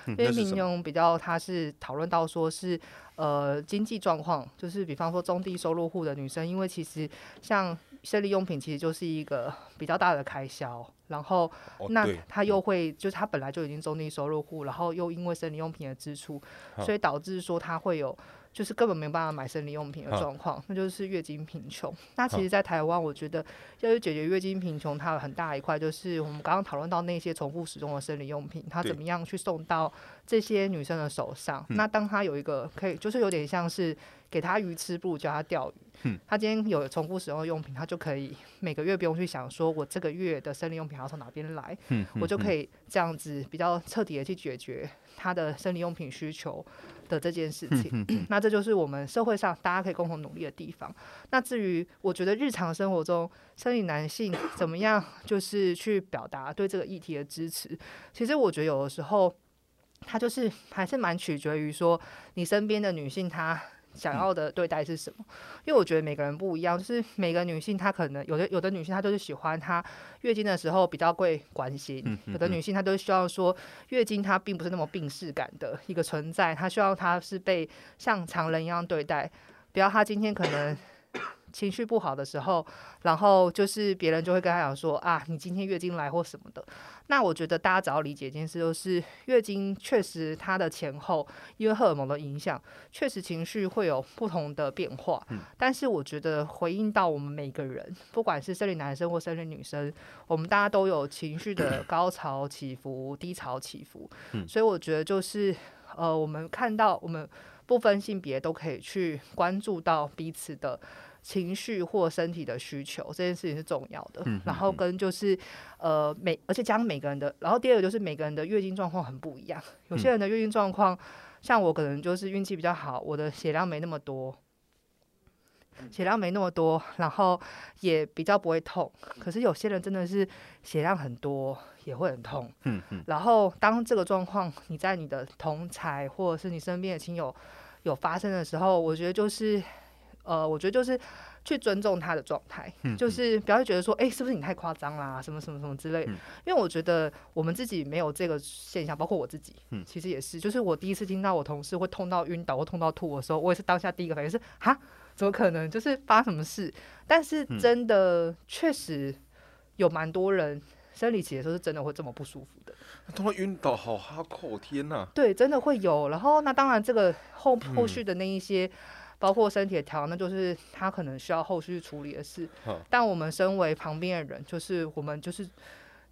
[SPEAKER 1] 嗯
[SPEAKER 2] 月经贫？穷比较，它是讨论到说是呃经济状况，就是比方说中低收入户的女生，因为其实像生理用品其实就是一个比较大的开销，然后
[SPEAKER 1] 哦，
[SPEAKER 2] 那，他又会，就是他本来就已经中低收入户，然后又因为生理用品的支出，所以导致说他会有就是根本没有办法买生理用品的状况，那就是月经贫穷。那其实，在台湾，我觉得要去解决月经贫穷，它有很大一块就是我们刚刚讨论到那些重复使用的生理用品，它怎么样去送到这些女生的手上。
[SPEAKER 1] 嗯
[SPEAKER 2] 那当他有一个可以，就是有点像是给他鱼吃，不如教他钓鱼。
[SPEAKER 1] 嗯
[SPEAKER 2] 他今天有重复使用的用品，他就可以每个月不用去想说我这个月的生理用品要从哪边来，
[SPEAKER 1] 嗯
[SPEAKER 2] 我就可
[SPEAKER 1] 以
[SPEAKER 2] 以这样子比较彻底的去解决他的生理用品需求的这件事情。那这就是我们社会上大家可以共同努力的地方。那至于我觉得日常生活中生理男性怎么样，就是去表达对这个议题的支持，其实我觉得有的时候。他就是还是蛮取决于说你身边的女性她想要的对待是什么，因为我觉得每个人不一样，就是每个女性她可能有的有的女性她就是喜欢她月经的时候比较会关心，
[SPEAKER 1] 嗯
[SPEAKER 2] 有的女性她都希望说月经它并不是那么病逝感的一个存在，她希望她是被像常人一样对待，不要她今天可能情绪不好的时候，然后就是别人就会跟他讲说啊，你今天月经来或什么的。那我觉得大家只要理解一件事，就是月经确实它的前后，因为荷尔蒙的影响，确实情绪会有不同的变化。但是我觉得回应到我们每个人，不管是生理男生或生理女生，我们大家都有情绪的 高潮起伏、低潮起伏。所以我觉得就是呃，我们看到我们不分性别都可以去关注到彼此的。情绪或身体的需求这件事情是重要的，然后跟就是呃每而且将每个人的，然后第二个就是每个人的月经状况很不一样，有些人的月经状况，像我可能就是运气比较好，我的血量没那么多，血量没那么多，然后也比较不会痛。可是有些人真的是血量很多，也会很痛。
[SPEAKER 1] 嗯嗯，
[SPEAKER 2] 然后当这个状况你在你的同才或者是你身边的亲友有发生的时候，我觉得就是呃，我觉得就是去尊重他的状态，
[SPEAKER 1] 嗯
[SPEAKER 2] 就是不要觉得说，哎、是不是你太夸张啦，什么什么什么之类的。
[SPEAKER 1] 嗯
[SPEAKER 2] 因为我觉得我们自己没有这个现象，包括我自己，
[SPEAKER 1] 嗯
[SPEAKER 2] 其实也是，就是我第一次听到我同事会痛到晕倒或痛到吐的时候，我也是当下第一个反应是，哈，怎么可能？就是发生什么事？但是
[SPEAKER 1] 嗯
[SPEAKER 2] 真的确实有蛮多人生理期的时候是真的会这么不舒服的。
[SPEAKER 1] 他会晕倒，好哈扣，天哪！
[SPEAKER 2] 对，真的会有。然后那当然，这个后
[SPEAKER 1] 嗯
[SPEAKER 2] 后续的那一些，包括身体的调养，那就是他可能需要后续处理的事。但我们身为旁边的人，就是我们就是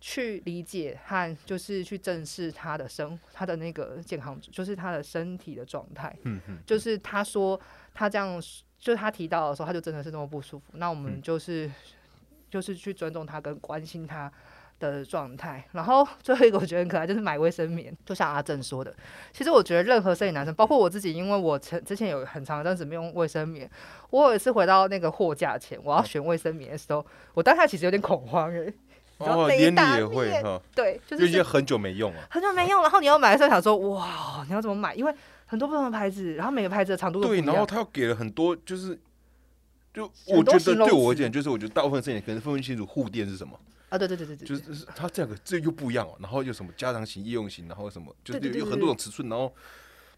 [SPEAKER 2] 去理解和就是去正视他的生他的那个健康，就是他的身体的状态。
[SPEAKER 1] 嗯嗯，
[SPEAKER 2] 就是他说他这样，就是他提到的时候，他就真的是那么不舒服。那我
[SPEAKER 1] 嗯
[SPEAKER 2] 们就是、就是去尊重他跟关心他的状态。然后最后一个我觉得很可爱，就是买卫生棉，就像阿正说的，其实我觉得任何生理男生，包括我自己，因为我曾之前有很长一阵子没用卫生棉，我有一次回到那个货架前，我要选卫生棉的时候，我当下其实有点恐慌诶、然 后
[SPEAKER 1] 哦，
[SPEAKER 2] 那一
[SPEAKER 1] 连你也会哈，
[SPEAKER 2] 对，就
[SPEAKER 1] 因为已经很久没用了。
[SPEAKER 2] 很久没用，然后你要买的时候想说，哇，你要怎么买？因为很多不同的牌子，然后每个牌子的长度都不
[SPEAKER 1] 对，
[SPEAKER 2] 一样。
[SPEAKER 1] 然后他又给了很多，就是就我觉得对我而言，就是我觉得大部分事情可能分不清楚护垫是什么，
[SPEAKER 2] 啊，对对对对对，对
[SPEAKER 1] 就是是它这两个这又不一样哦，然后又什么家长型、夜用型，然后什么就是有很多种尺寸，然后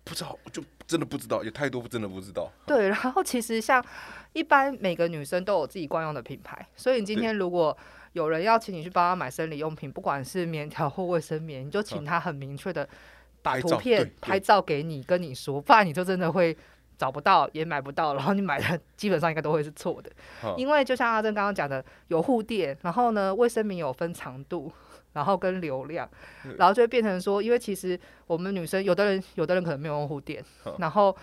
[SPEAKER 1] 不知道，就真的不知道，有太多真的不知道。
[SPEAKER 2] 对，然后其实像一般每个女生都有自己惯用的品牌，所以你今天如果有人要请你去帮他买生理用品，不管是棉条或卫生棉，你就请他很明确的把图片拍照给你，跟你说，不然你就真的会找不到，也买不到，然后你买的基本上应该都会是错的。
[SPEAKER 1] 哈
[SPEAKER 2] 因为就像阿珍刚刚讲的，有护垫，然后呢，卫生棉有分长度。然后跟流量，然后就会变成说，因为其实我们女生有的人，有的人可能没有用护垫
[SPEAKER 1] 好，
[SPEAKER 2] 然后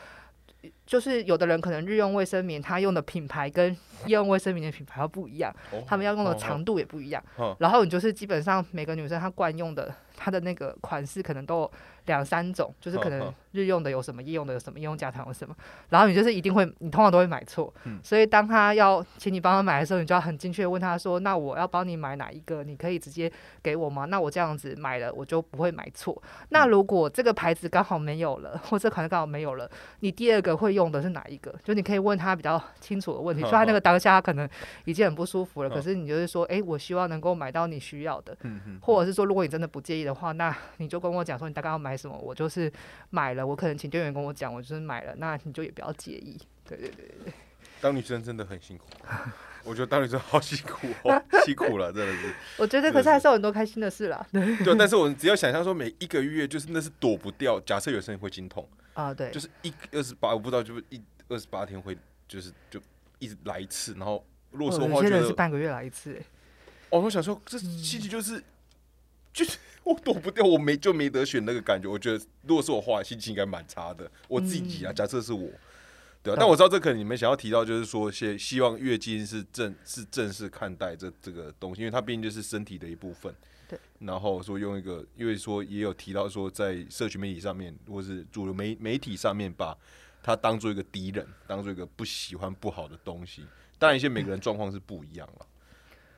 [SPEAKER 2] 就是有的人可能日用卫生棉，他用的品牌跟夜用卫生棉的品牌要不一样，
[SPEAKER 1] 哦
[SPEAKER 2] 他们要用的
[SPEAKER 1] 哦
[SPEAKER 2] 长度也不一样。
[SPEAKER 1] 哦
[SPEAKER 2] 然后你就是基本上每个女生她惯用的，她的那个款式可能都有两三种，就是可能日用的有什么，夜用的有什么，夜用加长有什么。然后你就是一定会，你通常都会买错。
[SPEAKER 1] 嗯
[SPEAKER 2] 所以当他要请你帮他买的时候，你就要很精确地问他说：“那我要帮你买哪一个？你可以直接给我吗？那我这样子买了，我就不会买错。那如果这个牌子刚好没有了，或这款式刚好没有了，你第二个会用的是哪一个？就你可以问他比较清楚的问题。
[SPEAKER 1] 好
[SPEAKER 2] 虽然那个当下他可能已经很不舒服了，可是你就是说，诶，我希望能够买到你需要的。或者是说，如果你真的不介意的话，那你就跟我讲说你大概要买什么，我就是买了。我可能请店员跟我讲，我就是买了，那你就也不要介意。对对对对
[SPEAKER 1] 当女生真的很辛苦，我觉得当女生好辛苦哦，辛苦了，真的是。
[SPEAKER 2] 我觉得可是还是有很多开心的事啦。对
[SPEAKER 1] 对，但是我只要想象说，每一个月就是那是躲不掉。假设有些人会经痛，
[SPEAKER 2] 啊，对，
[SPEAKER 1] 就是一二十八，我不知道，就是一二十八天会就是就一直来一次，然后如果说的话，
[SPEAKER 2] 哦有些
[SPEAKER 1] 觉得
[SPEAKER 2] 人是半个月来一次、欸
[SPEAKER 1] 哦，我想说这心情就是就是 我躲不掉，我没就没得选那个感觉。我觉得如果是我话，心情应该蛮差的。我自己啊，假设是我。对啊，但我知道这可能你们想要提到，就是说，些希望月经是正是正式看待这这个东西，因为它毕竟就是身体的一部分。
[SPEAKER 2] 对。
[SPEAKER 1] 然后说用一个，因为说也有提到说，在社群媒体上面，或是主流媒媒体上面，把它当做一个敌人，当做一个不喜欢不好的东西。当然，一些每个人状况是不一样了。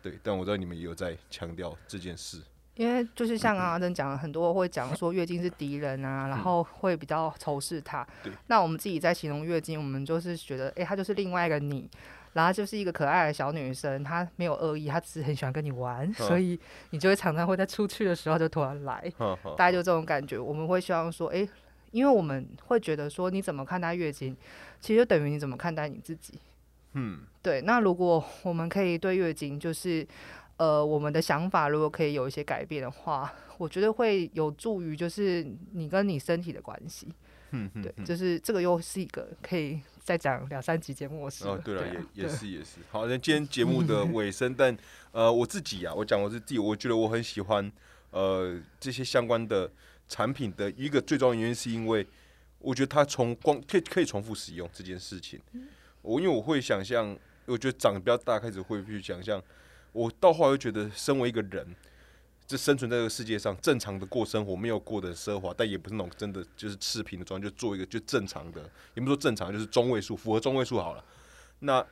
[SPEAKER 1] 对，但我知道你们也有在强调这件事。
[SPEAKER 2] 因为就是像刚刚阿珍讲的，很多会讲说月经是敌人啊，然后会比较仇视它。那我们自己在形容月经，我们就是觉得，诶，他就是另外一个你，然后就是一个可爱的小女生，她没有恶意，她只是很喜欢跟你玩，
[SPEAKER 1] 嗯
[SPEAKER 2] 所以你就会常常会在出去的时候就突然来。大概就这种感觉。我们会希望说，诶，因为我们会觉得说，你怎么看待月经，其实就等于你怎么看待你自己。
[SPEAKER 1] 嗯，
[SPEAKER 2] 对，那如果我们可以对月经，就是呃，我们的想法如果可以有一些改变的话，我觉得会有助于就是你跟你身体的关系。
[SPEAKER 1] 嗯嗯，
[SPEAKER 2] 对，
[SPEAKER 1] 嗯
[SPEAKER 2] 就是这个又是一个可以再讲两三集节目的事
[SPEAKER 1] 哦，对了，
[SPEAKER 2] 啊
[SPEAKER 1] 也也是也是。好，那今天节目的尾声，但呃，我自己啊，我讲我是自己，我觉得我很喜欢呃这些相关的产品的一个最重要的原因，是因为我觉得它从光可以可以重复使用这件事情。我因为我会想象，我觉得长得比较大，开始会去想象，我到后来会觉得，身为一个人。这生存在这个世界上，正常的过生活，没有过得奢华，但也不是那种真的就是赤贫的状态，就做一个就正常的，也不是说正常，就是中位数，符合中位数好了。那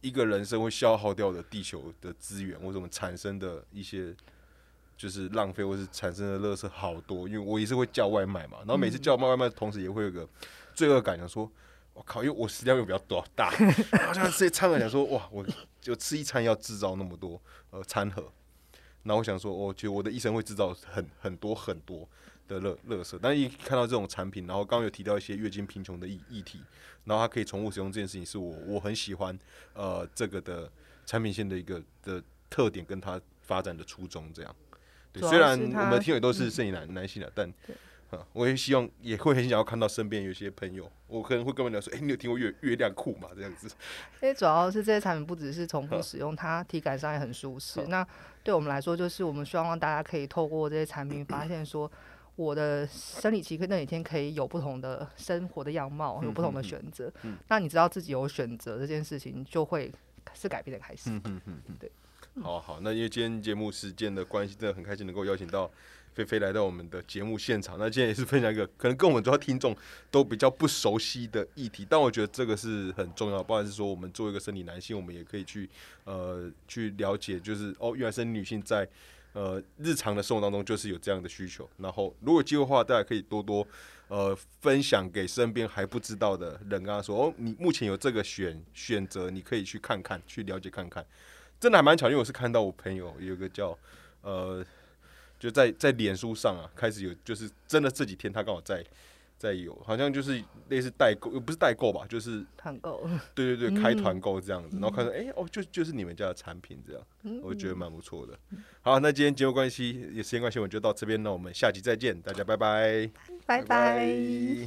[SPEAKER 1] 一个人生会消耗掉的地球的资源，或者我们产生的一些就是浪费，或是产生的垃圾好多。因为我也是会叫外卖嘛，然后每次叫外卖的同时，也会有个罪恶感，想说。我靠！因为我食量又比较多大，好像这些餐盒想说，哇，我就吃一餐要制造那么多呃餐盒，然后我想说，我觉得我的一生会制造很很多很多的乐乐色，但一看到这种产品，然后刚刚有提到一些月经贫穷的议议题，然后它可以重复使用这件事情，是我我很喜欢呃这个的产品线的一个的特点跟它发展的初衷这样。对，虽然我们听友都是生理男、男性的，但啊，我也希望也会很想要看到身边有一些朋友，我可能会跟他们聊说，哎、你有听过月月亮裤吗？这样子。
[SPEAKER 2] 因为主要是这些产品不只是重复使用，它体感上也很舒适。那对我们来说，就是我们希望让大家可以透过这些产品，发现说我的生理期跟那几天可以有不同的生活的样貌，有不同的选择。那你知道自己有选择这件事情，就会是改变的开始。
[SPEAKER 1] 嗯嗯嗯嗯，
[SPEAKER 2] 对。
[SPEAKER 1] 好好，那因为今天节目时间的关系，真的很开心能够邀请到菲菲来到我们的节目现场。那今天也是分享一个可能跟我们主要听众都比较不熟悉的议题，但我觉得这个是很重要。不管是说我们作为一个生理男性，我们也可以去呃去了解，就是哦，原来生理女性在呃日常的生活当中就是有这样的需求。然后如果有机会的话，大家可以多多呃分享给身边还不知道的人，跟他说哦，你目前有这个选选择，你可以去看看，去了解看看。真的还蛮巧，因为我是看到我朋友有个叫呃，就在在脸书上啊开始有就是真的这几天他刚好在在有好像就是类似代购又不是代购吧就是
[SPEAKER 2] 团购。
[SPEAKER 1] 对对对开团购这样子然后看到哎哦就就是你们家的产品这样我就觉得蛮不错的。好那今天节目关系也时间关系我们就到这边那我们下期再见大家拜拜。
[SPEAKER 2] 拜拜。